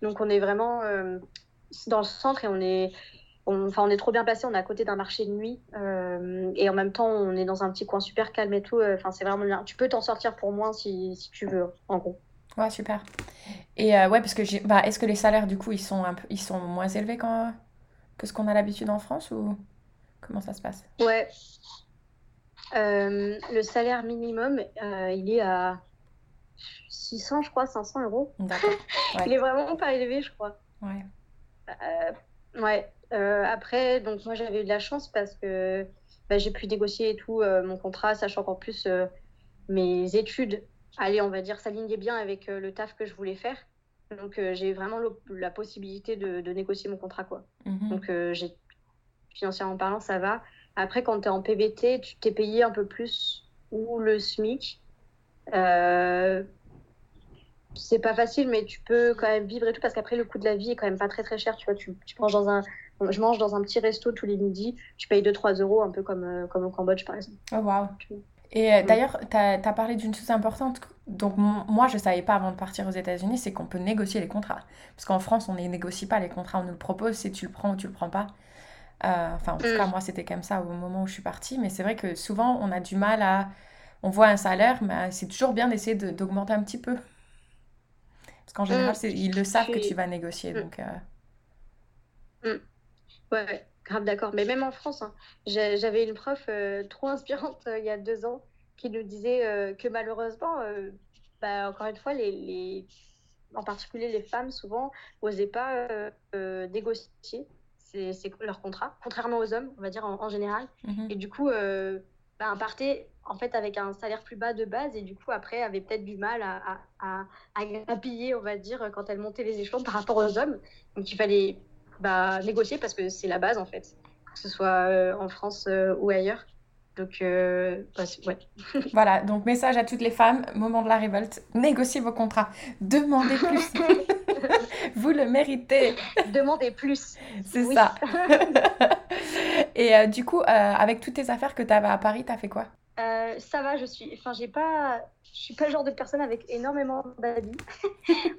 Donc on est vraiment euh, dans le centre et on est, on, on est trop bien placé. On est à côté d'un marché de nuit euh, et en même temps on est dans un petit coin super calme et tout. Enfin c'est vraiment. Tu peux t'en sortir pour moins si, si tu veux, en gros.
Ouais, super. Et ouais, parce que. Bah, est-ce que les salaires, du coup, ils sont un peu... ils sont moins élevés quand... que ce qu'on a l'habitude en France comment ça se passe?
Ouais. Euh, le salaire minimum, euh, il est à 600, je crois, 500 euros.
D'accord.
Il est vraiment pas élevé, je crois.
ouais.
Euh, ouais. Après, donc moi j'avais eu de la chance parce que bah, j'ai pu négocier et tout mon contrat, sachant qu'en plus mes études, allez, on va dire, s'alignaient bien avec le taf que je voulais faire. Donc j'ai vraiment la possibilité de, de négocier mon contrat, quoi.
Mhm.
Donc j'ai financièrement parlant, ça va. Après, quand tu es en PVT, tu t'es payé un peu plus ou le SMIC. Euh, c'est pas facile, mais tu peux quand même vivre et tout, parce qu'après, le coût de la vie est quand même pas très très cher. Tu vois, tu, tu manges dans un, je mange dans un petit resto tous les midis, tu payes 2-3 euros, un peu comme, euh, comme au Cambodge, par exemple.
Oh, waouh. Et euh,
Mm.
d'ailleurs, tu as, parlé d'une chose importante. Donc, moi, je savais pas avant de partir aux États-Unis, c'est qu'on peut négocier les contrats. Parce qu'en France, on ne négocie pas les contrats, on nous le propose, si tu le prends ou tu le prends pas. Euh, enfin, en tout cas,
Mm.
moi, c'était comme ça au moment où je suis partie. Mais c'est vrai que souvent, on a du mal à. On voit un salaire, mais c'est toujours bien d'essayer de- d'augmenter un petit peu. Parce qu'en général,
Mm.
c'est- ils le savent que tu vas négocier.
Mm.
Donc, euh.
Ouais, ouais, grave d'accord. Mais même en France, hein, j'avais une prof euh, trop inspirante il y a deux ans qui nous disait que malheureusement, bah, encore une fois, les, les, en particulier les femmes, souvent, n'osaient pas négocier c'est leur contrat, contrairement aux hommes, on va dire en, général. Mhm. Et du coup, euh, bah, partait en fait avec un salaire plus bas de base et du coup après avait peut-être du mal à, à, à, grappiller, on va dire, quand elle montait les échelons par rapport aux hommes. Donc il fallait bah, négocier parce que c'est la base en fait, que ce soit euh, en France euh, ou ailleurs. Donc, euh, ouais.
voilà, donc message à toutes les femmes, moment de la révolte, négociez vos contrats, demandez plus. Vous le méritez.
Demandez plus.
C'est ça. Et euh, du coup, euh, avec toutes tes affaires que tu avais à Paris, tu as fait quoi?
Ça va, je suis. Enfin, j'ai pas. Je suis pas le genre de personne avec énormément d'habits.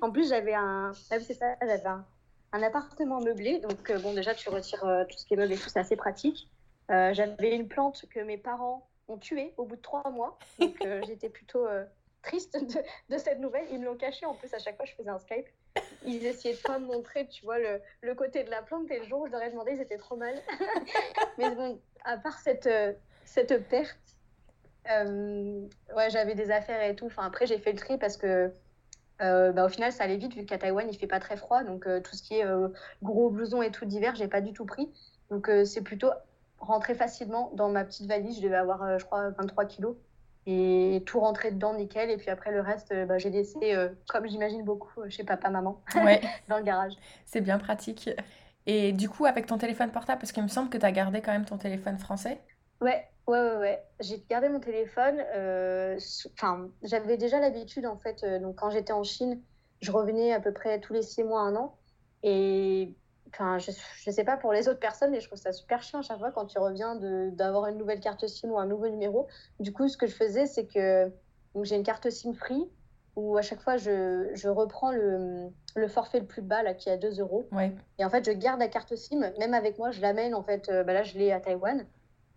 en plus, j'avais un. Ah c'est ça, j'avais un... un, appartement meublé. Donc, bon, déjà, tu retires tout ce qui est meublé, tout, c'est assez pratique. Euh, j'avais une plante que mes parents ont tuée au bout de trois mois. Donc euh, j'étais plutôt euh, triste de, cette nouvelle. Ils me l'ont cachée. En plus, à chaque fois, je faisais un Skype. Ils essayaient de pas me montrer, tu vois, le, le, côté de la plante. Et le jour où je leur ai demandé, ils étaient trop mal. Mais bon, à part cette, cette perte, ouais, j'avais des affaires et tout. Enfin, après, j'ai fait le tri parce que bah, au final, ça allait vite vu qu'à Taïwan, il fait pas très froid. Donc, tout ce qui est gros blouson et tout d'hiver, j'ai pas du tout pris. Donc, c'est plutôt rentrer facilement dans ma petite valise. Je devais avoir, euh, je crois, 23 kilos. Et tout rentrer dedans, nickel. Et puis après, le reste, euh, bah, j'ai laissé, euh, comme j'imagine beaucoup, chez papa, maman, ouais. dans le garage.
C'est bien pratique. Et du coup, avec ton téléphone portable, parce qu'il me semble que tu as gardé quand même ton téléphone français
Ouais, ouais, ouais, ouais. J'ai gardé mon téléphone. Enfin, j'avais déjà l'habitude, en fait. donc, quand j'étais en Chine, je revenais à peu près tous les six mois, un an. Et Enfin, je, je sais pas pour les autres personnes, mais je trouve ça super chiant à chaque fois quand tu reviens d'avoir une nouvelle carte SIM ou un nouveau numéro. Du coup, ce que je faisais, c'est que j'ai une carte SIM free où à chaque fois je, je reprends le, le, forfait le plus bas là qui est à 2 euros.
Ouais.
Et en fait, je garde la carte SIM, même avec moi, je l'amène en fait. Euh, bah là, je l'ai à Taïwan.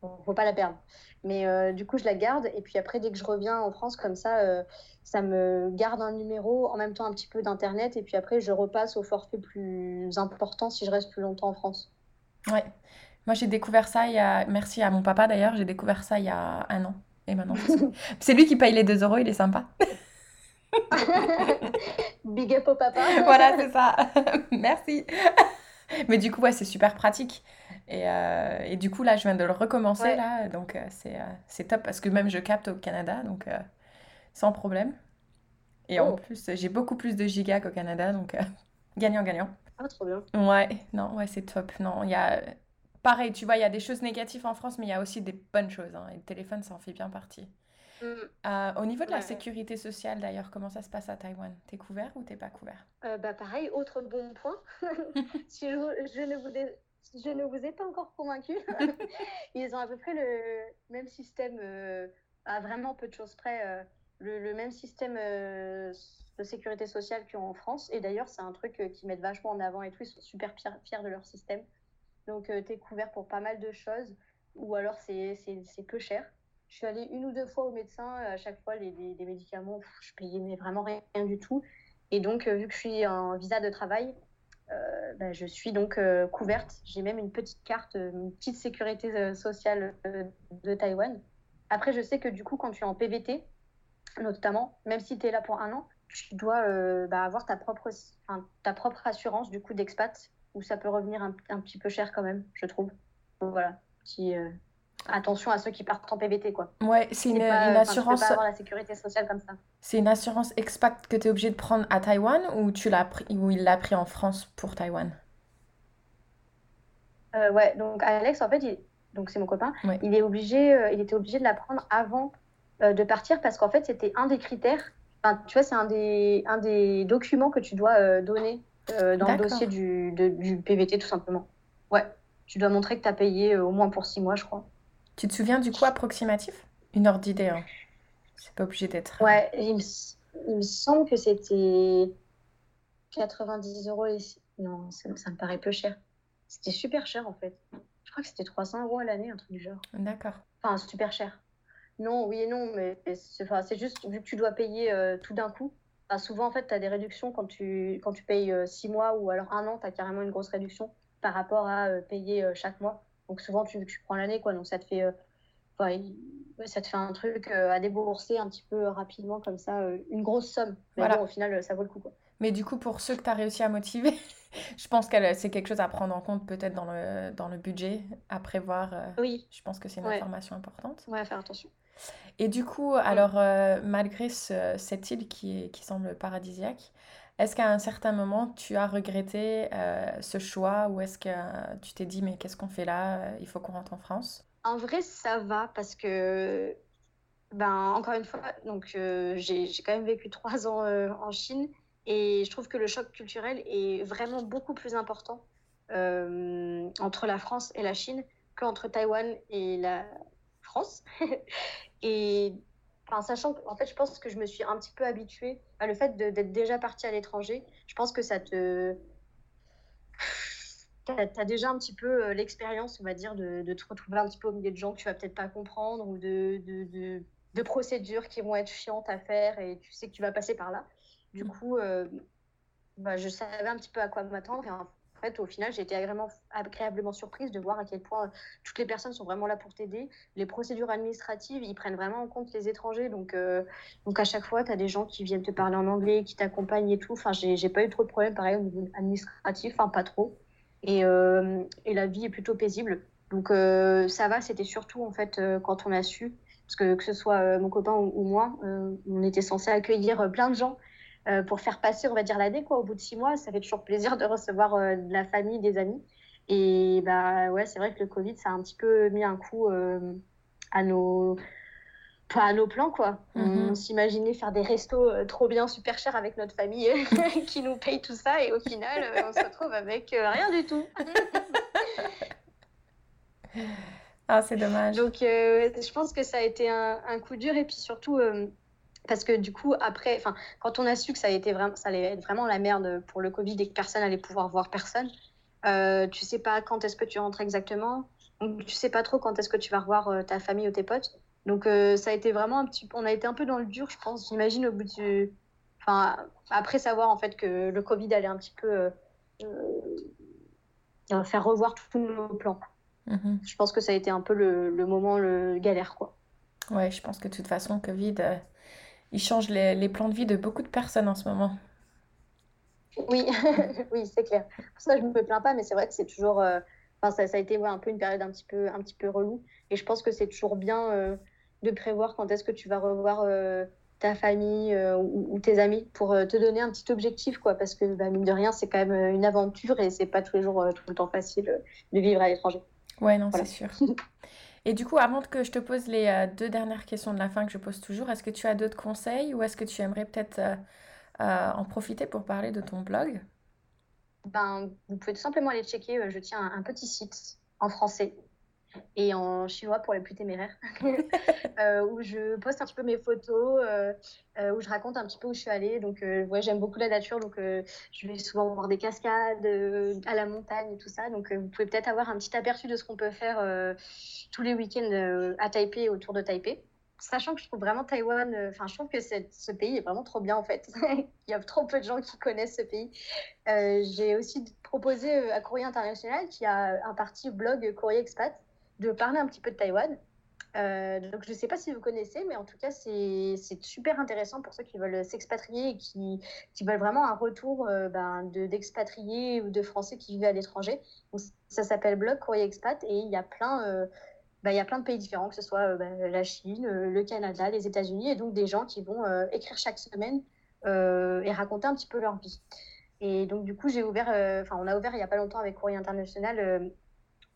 Bon, faut pas la perdre. Mais euh, du coup, je la garde. Et puis après, dès que je reviens en France, comme ça, euh, ça me garde un numéro, en même temps un petit peu d'Internet. Et puis après, je repasse au forfait plus important si je reste plus longtemps en France.
Ouais. Moi, j'ai découvert ça il y a. Merci à mon papa d'ailleurs, j'ai découvert ça il y a un an. Et maintenant, c'est lui qui paye les 2 euros, il est sympa.
Big up au papa.
voilà, c'est ça. Merci. Mais du coup, ouais, c'est super pratique. Et, euh, et, du coup, là, je viens de le recommencer, là. Donc, euh, c'est, euh, c'est top parce que même je capte au Canada, donc sans problème. Et en oh. plus, j'ai beaucoup plus de gigas qu'au Canada, donc gagnant-gagnant.
Ah, trop bien.
Ouais, non, ouais, c'est top. Non, il y a... Pareil, tu vois, il y a des choses négatives en France, mais il y a aussi des bonnes choses. Hein, et le téléphone, ça en fait bien partie. Mm. au niveau de la sécurité sociale, d'ailleurs, comment ça se passe à Taïwan? T'es couvert ou t'es pas couvert?
Bah, Pareil, autre bon point. si je, je, ne vous je ne vous ai pas encore convaincu. Ils ont à peu près le même système, euh, à vraiment peu de choses près, euh, le, même système euh, de sécurité sociale qu'ils ont en France. Et d'ailleurs, c'est un truc qu'ils mettent vachement en avant et tout. Ils sont super fiers de leur système. Donc, tu es couvert pour pas mal de choses. Ou alors, c'est peu cher. Je suis allée une ou deux fois au médecin. À chaque fois, les, médicaments, je payais vraiment rien, du tout. Et donc, vu que je suis en visa de travail, euh, bah, je suis donc euh, couverte. J'ai même une petite carte, euh, une petite sécurité sociale de Taïwan. Après, je sais que du coup, quand tu es en PVT, notamment, même si tu es là pour un an, tu dois bah, avoir ta propre, ta propre assurance du coup d'expat, où ça peut revenir un, un, petit peu cher quand même, je trouve. Donc, voilà, petit, attention à ceux qui partent en PVT, quoi.
Ouais, c'est une, assurance.
Pas avoir la sécurité sociale comme ça.
C'est une assurance expat que tu es obligé de prendre à Taïwan ou tu l'as pris ou il l'a pris en France pour Taïwan?
Euh, Ouais, donc Alex, en fait, donc c'est mon copain, il est obligé, euh, il était obligé de la prendre avant euh, de partir parce qu'en fait, c'était un des critères. Enfin, tu vois, c'est un des, un des documents que tu dois donner dans le dossier du, du PVT, tout simplement. Ouais, tu dois montrer que tu as payé au moins pour six mois, je crois.
Tu te souviens du coup approximatif? Une heure d'idée, hein. C'est pas obligé d'être.
Euh, ouais, il me, semble que c'était 90 euros. Non, ça, me paraît peu cher. C'était super cher en fait. Je crois que c'était 300 euros à l'année, un truc du genre.
D'accord.
Enfin, super cher. Non, oui et non, mais c'est juste vu que tu dois payer euh, tout d'un coup. souvent, en fait, tu as des réductions quand tu, quand tu payes 6 euh, mois ou alors un an, tu as carrément une grosse réduction par rapport à payer chaque mois. Donc souvent, tu, tu prends l'année, quoi. Donc ça te fait. Ça te fait un truc à débourser un petit peu rapidement comme ça, une grosse somme. Mais
Voilà.
bon, au final, ça vaut le coup, quoi.
Mais du coup, pour ceux que tu as réussi à motiver, je pense que c'est quelque chose à prendre en compte peut-être dans le, dans le budget, à prévoir. euh,
Oui,
je pense que c'est une
Ouais.
information importante.
ouais, faire attention.
Et du coup, alors, euh, malgré ce- cette île qui, est- qui semble paradisiaque, est-ce qu'à un certain moment, tu as regretté euh, ce choix ou est-ce que euh, tu t'es dit, mais qu'est-ce qu'on fait là? Euh, Il faut qu'on rentre en France?
En vrai, ça va parce que, ben, encore une fois, donc euh, j'ai quand même vécu trois ans euh, en Chine et je trouve que le choc culturel est vraiment beaucoup plus important euh, entre la France et la Chine qu'entre Taïwan et la France. Et enfin, sachant que, en fait, je pense que je me suis un petit peu habituée à le fait d'être déjà partie à l'étranger. Je pense que ça te T'as, as déjà un petit peu euh, l'expérience, on va dire, de, de te retrouver un petit peu au milieu de gens que tu vas peut-être pas comprendre ou de, de, de, de procédures qui vont être chiantes à faire et tu sais que tu vas passer par là. Du coup, euh, bah, je savais un petit peu à quoi m'attendre et en fait, au final, j'ai été agréablement, agréablement surprise de voir à quel point toutes les personnes sont vraiment là pour t'aider. Les procédures administratives, ils prennent vraiment en compte les étrangers. Donc, euh, donc à chaque fois, tu as des gens qui viennent te parler en anglais, qui t'accompagnent et tout. Enfin, j'ai pas eu trop de problèmes, pareil, au niveau administratif, enfin, pas trop. Et, euh, et la vie est plutôt paisible. Donc euh, ça va, c'était surtout en fait euh, quand on a su, parce que que ce soit mon copain ou, ou moi, on était censé accueillir plein de gens pour faire passer, on va dire, l'année quoi. Au bout de six mois, ça fait toujours plaisir de recevoir de la famille, des amis. Et bah ouais, c'est vrai que le Covid, ça a un petit peu mis un coup à nos pas à nos plans quoi.
Mhm.
On s'imaginait faire des restos euh, trop bien, super chers avec notre famille qui nous paye tout ça et au final, euh, on se retrouve avec euh, rien du tout.
Ah, c'est dommage.
Donc, euh, je pense que ça a été un, un coup dur et puis surtout euh, parce que du coup, après, enfin, quand on a su que ça, a été vraiment, ça allait être vraiment la merde pour le Covid et que personne allait pouvoir voir personne, euh, tu sais pas quand est-ce que tu rentres exactement, donc tu sais pas trop quand est-ce que tu vas revoir ta famille ou tes potes. Donc, euh, ça a été vraiment un petit, on a été un peu dans le dur, je pense. J'imagine au bout du, enfin, après savoir en fait que le Covid allait un petit peu euh, euh, faire revoir tous nos plans.
Mhm.
Je pense que ça a été un peu le, le moment le galère, quoi.
Ouais, je pense que de toute façon, Covid, euh, il change les, les plans de vie de beaucoup de personnes en ce moment.
Oui, oui, c'est clair. Pour ça, je ne me plains pas, mais c'est vrai que c'est toujours. euh, Enfin, ça, ça a été ouais, un peu une période un petit peu, un petit peu relou. Et je pense que c'est toujours bien euh, de prévoir quand est-ce que tu vas revoir euh, ta famille euh, ou, ou tes amis pour euh, te donner un petit objectif, quoi. Parce que, bah, mine de rien, c'est quand même une aventure et c'est pas tous les jours, tout le temps facile de vivre à l'étranger.
Ouais, non,
Voilà.
c'est sûr. Et du coup, avant que je te pose les deux dernières questions de la fin que je pose toujours, est-ce que tu as d'autres conseils ou est-ce que tu aimerais peut-être euh, euh, en profiter pour parler de ton blog?
Ben, vous pouvez tout simplement aller checker. Je tiens un, un petit site en français et en chinois pour les plus téméraires, euh, où je poste un petit peu mes photos, euh, euh, où je raconte un petit peu où je suis allée. Donc, ouais, j'aime beaucoup la nature, donc je vais souvent voir des cascades à la montagne et tout ça. Donc, vous pouvez peut-être avoir un petit aperçu de ce qu'on peut faire tous les week-ends à Taipei, autour de Taipei. Sachant que je trouve vraiment Taïwan, enfin, je trouve que ce pays est vraiment trop bien en fait. Il y a trop peu de gens qui connaissent ce pays. J'ai aussi proposé à Courrier International, qui a un parti blog Courrier Expat, de parler un petit peu de Taïwan. Euh, donc, je ne sais pas si vous connaissez, mais en tout cas, c'est super intéressant pour ceux qui veulent s'expatrier et qui, qui veulent vraiment un retour euh, ben, de- d'expatriés ou de Français qui vivent à l'étranger. Ça s'appelle Blog Courrier Expat et il y a plein, euh, ben, il y a plein de pays différents, que ce soit euh, ben, la Chine, le Canada, les États-Unis, et donc des gens qui vont écrire chaque semaine et raconter un petit peu leur vie. Et donc, du coup, j'ai ouvert, enfin, on a ouvert il n'y a pas longtemps avec Courrier International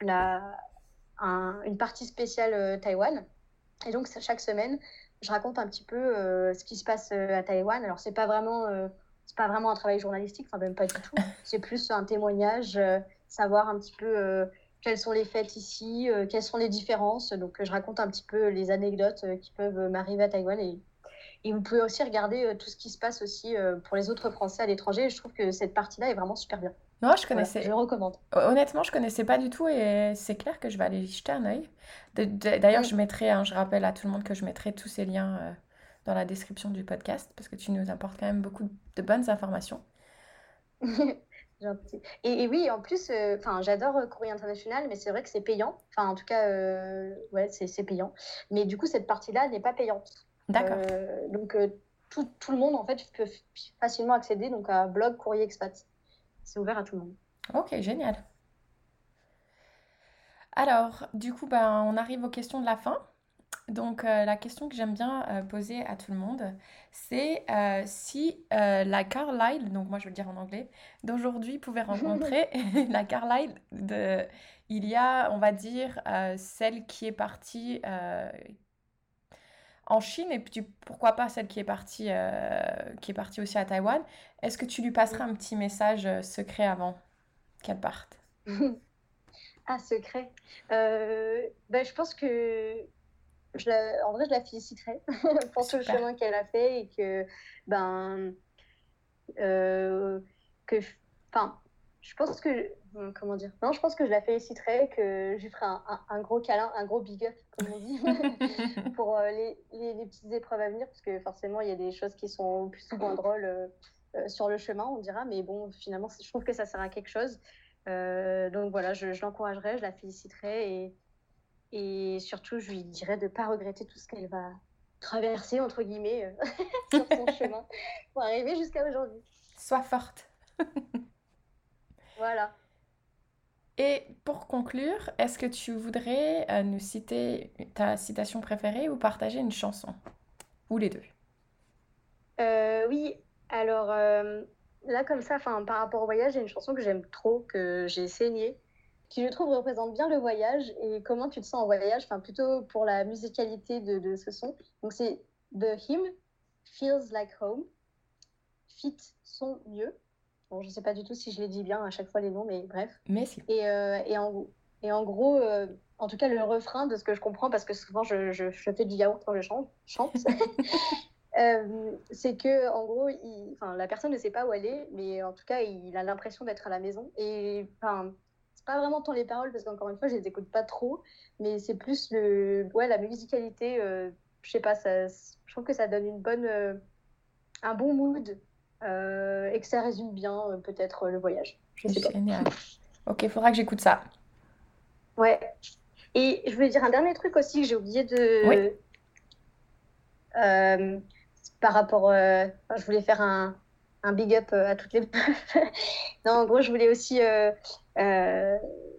la, un- une partie spéciale euh, Taïwan. Et donc, chaque semaine, je raconte un petit peu euh, ce qui se passe euh, à Taïwan. Alors, c'est pas vraiment, c'est pas vraiment un travail journalistique, enfin, même pas du tout. C'est plus un témoignage, euh, savoir un petit peu euh, quelles sont les fêtes ici, euh, quelles sont les différences. Donc, je raconte un petit peu les anecdotes qui peuvent m'arriver à Taïwan et et vous pouvez aussi regarder tout ce qui se passe aussi pour les autres Français à l'étranger. Je trouve que cette partie-là est vraiment super bien.
Non, je
Voilà,
connaissais.
je recommande.
Honnêtement, je connaissais pas du tout et c'est clair que je vais aller y jeter un œil. D'ailleurs,
Mm.
je mettrai, hein, je rappelle à tout le monde que je mettrai tous ces liens euh, dans la description du podcast parce que tu nous apportes quand même beaucoup de bonnes informations.
Gentil. Et, et oui, en plus, euh, j'adore euh, Courrier International, mais c'est vrai que c'est payant. Enfin, en tout cas, ouais, c'est payant. Mais du coup, cette partie-là n'est pas payante.
D'accord.
Donc, tout, tout le monde, en fait, peut facilement accéder donc, à blog Courrier Expat. C'est ouvert à tout le monde.
Ok, génial. Alors, du coup, ben, on arrive aux questions de la fin. Donc, euh, la question que j'aime bien euh, poser à tout le monde, c'est euh, si la Carlyle, donc moi je vais le dire en anglais, d'aujourd'hui pouvait rencontrer la Carlyle de, il y a, on va dire, celle qui est partie en Chine et puis pourquoi pas celle qui est partie, euh, qui est partie aussi à Taïwan. Est-ce que tu lui passerais un petit message euh, secret avant qu'elle parte?
Ah, secret. Euh, ben, je pense que je la- en vrai, je la féliciterais pour tout le
Super.
chemin qu'elle a fait et que, ben, euh, que, enfin, je pense que, comment dire, non, je pense que je la féliciterais, que je lui ferai un, un- un gros câlin, un gros big up, comme on dit, pour euh, les, les- les petites épreuves à venir, parce que forcément, il y a des choses qui sont plus ou moins drôles euh, euh, sur le chemin, on dira, mais bon, finalement, je trouve que ça sert à quelque chose. Euh, donc voilà, je, je l'encouragerai, je la féliciterai et, et surtout, je lui dirais de ne pas regretter tout ce qu'elle va traverser, entre guillemets, sur son chemin pour arriver jusqu'à aujourd'hui.
Sois forte.
Voilà.
Et pour conclure, est-ce que tu voudrais euh, nous citer ta citation préférée ou partager une chanson? Ou les deux?
Euh, oui, alors euh, là, comme ça, par rapport au voyage, a une chanson que j'aime trop, que j'ai saignée, qui je trouve représente bien le voyage et comment tu te sens en voyage, enfin, plutôt pour la musicalité de, de ce son. Donc, c'est The Hymn Feels Like Home, Fit Son Mieux. Bon, je sais pas du tout si je les dis bien à chaque fois les noms, mais bref.
Mais si.
Et, euh, et, en, et en gros, euh, en tout cas, le refrain de ce que je comprends, parce que souvent je, je, je fais du yaourt quand je chante, chante euh, c'est que en gros, il, la personne ne sait pas où elle est, mais en tout cas, il a l'impression d'être à la maison. Et enfin, c'est pas vraiment tant les paroles, parce qu'encore une fois, je les écoute pas trop, mais c'est plus le, ouais, la musicalité. Je sais pas, ça, je trouve que ça donne une bonne, un bon mood. Euh, et que ça résume bien euh, peut-être euh, le voyage. Je sais pas.
Génial. Ok, faudra que j'écoute ça.
Ouais. Et je voulais dire un dernier truc aussi que j'ai oublié de.
Oui.
Euh, par rapport. euh, je voulais faire un, un big up à toutes les non, en gros, je voulais aussi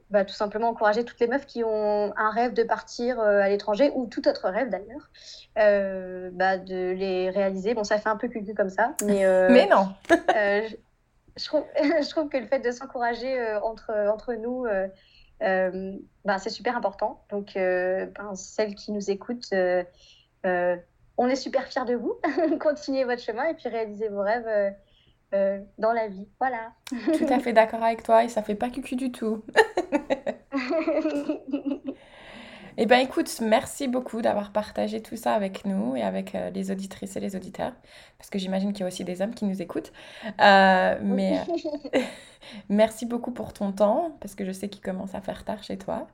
bah, tout simplement encourager toutes les meufs qui ont un rêve de partir euh, à l'étranger ou tout autre rêve d'ailleurs, euh, bah, de les réaliser. Bon, ça fait un peu cucu comme ça, mais. euh,
Mais non.
je, je trouve, je trouve que le fait de s'encourager entre, entre nous, ben, c'est super important. Donc, ben, celles qui nous écoutent, on est super fiers de vous. Continuez votre chemin et puis réalisez vos rêves euh, dans la vie. Voilà.
Tout à fait d'accord avec toi et ça fait pas cucu du tout. Eh ben écoute, merci beaucoup d'avoir partagé tout ça avec nous et avec euh, les auditrices et les auditeurs, parce que j'imagine qu'il y a aussi des hommes qui nous écoutent. Euh, mais merci beaucoup pour ton temps, parce que je sais qu'il commence à faire tard chez toi.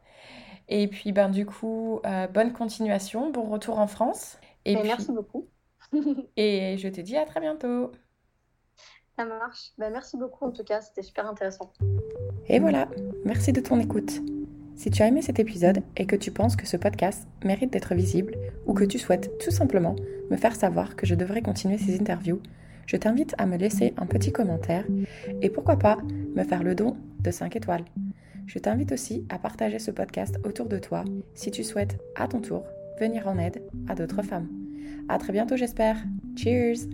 Et puis ben du coup, bonne continuation, bon retour en France. Et puis,
merci beaucoup.
et je te dis à très bientôt.
Ça marche. Ben, merci beaucoup en tout cas, c'était super intéressant.
Et voilà, merci de ton écoute. Si tu as aimé cet épisode et que tu penses que ce podcast mérite d'être visible ou que tu souhaites tout simplement me faire savoir que je devrais continuer ces interviews, je t'invite à me laisser un petit commentaire et pourquoi pas me faire le don de 5 étoiles. Je t'invite aussi à partager ce podcast autour de toi si tu souhaites à ton tour venir en aide à d'autres femmes. À très bientôt j'espère. Cheers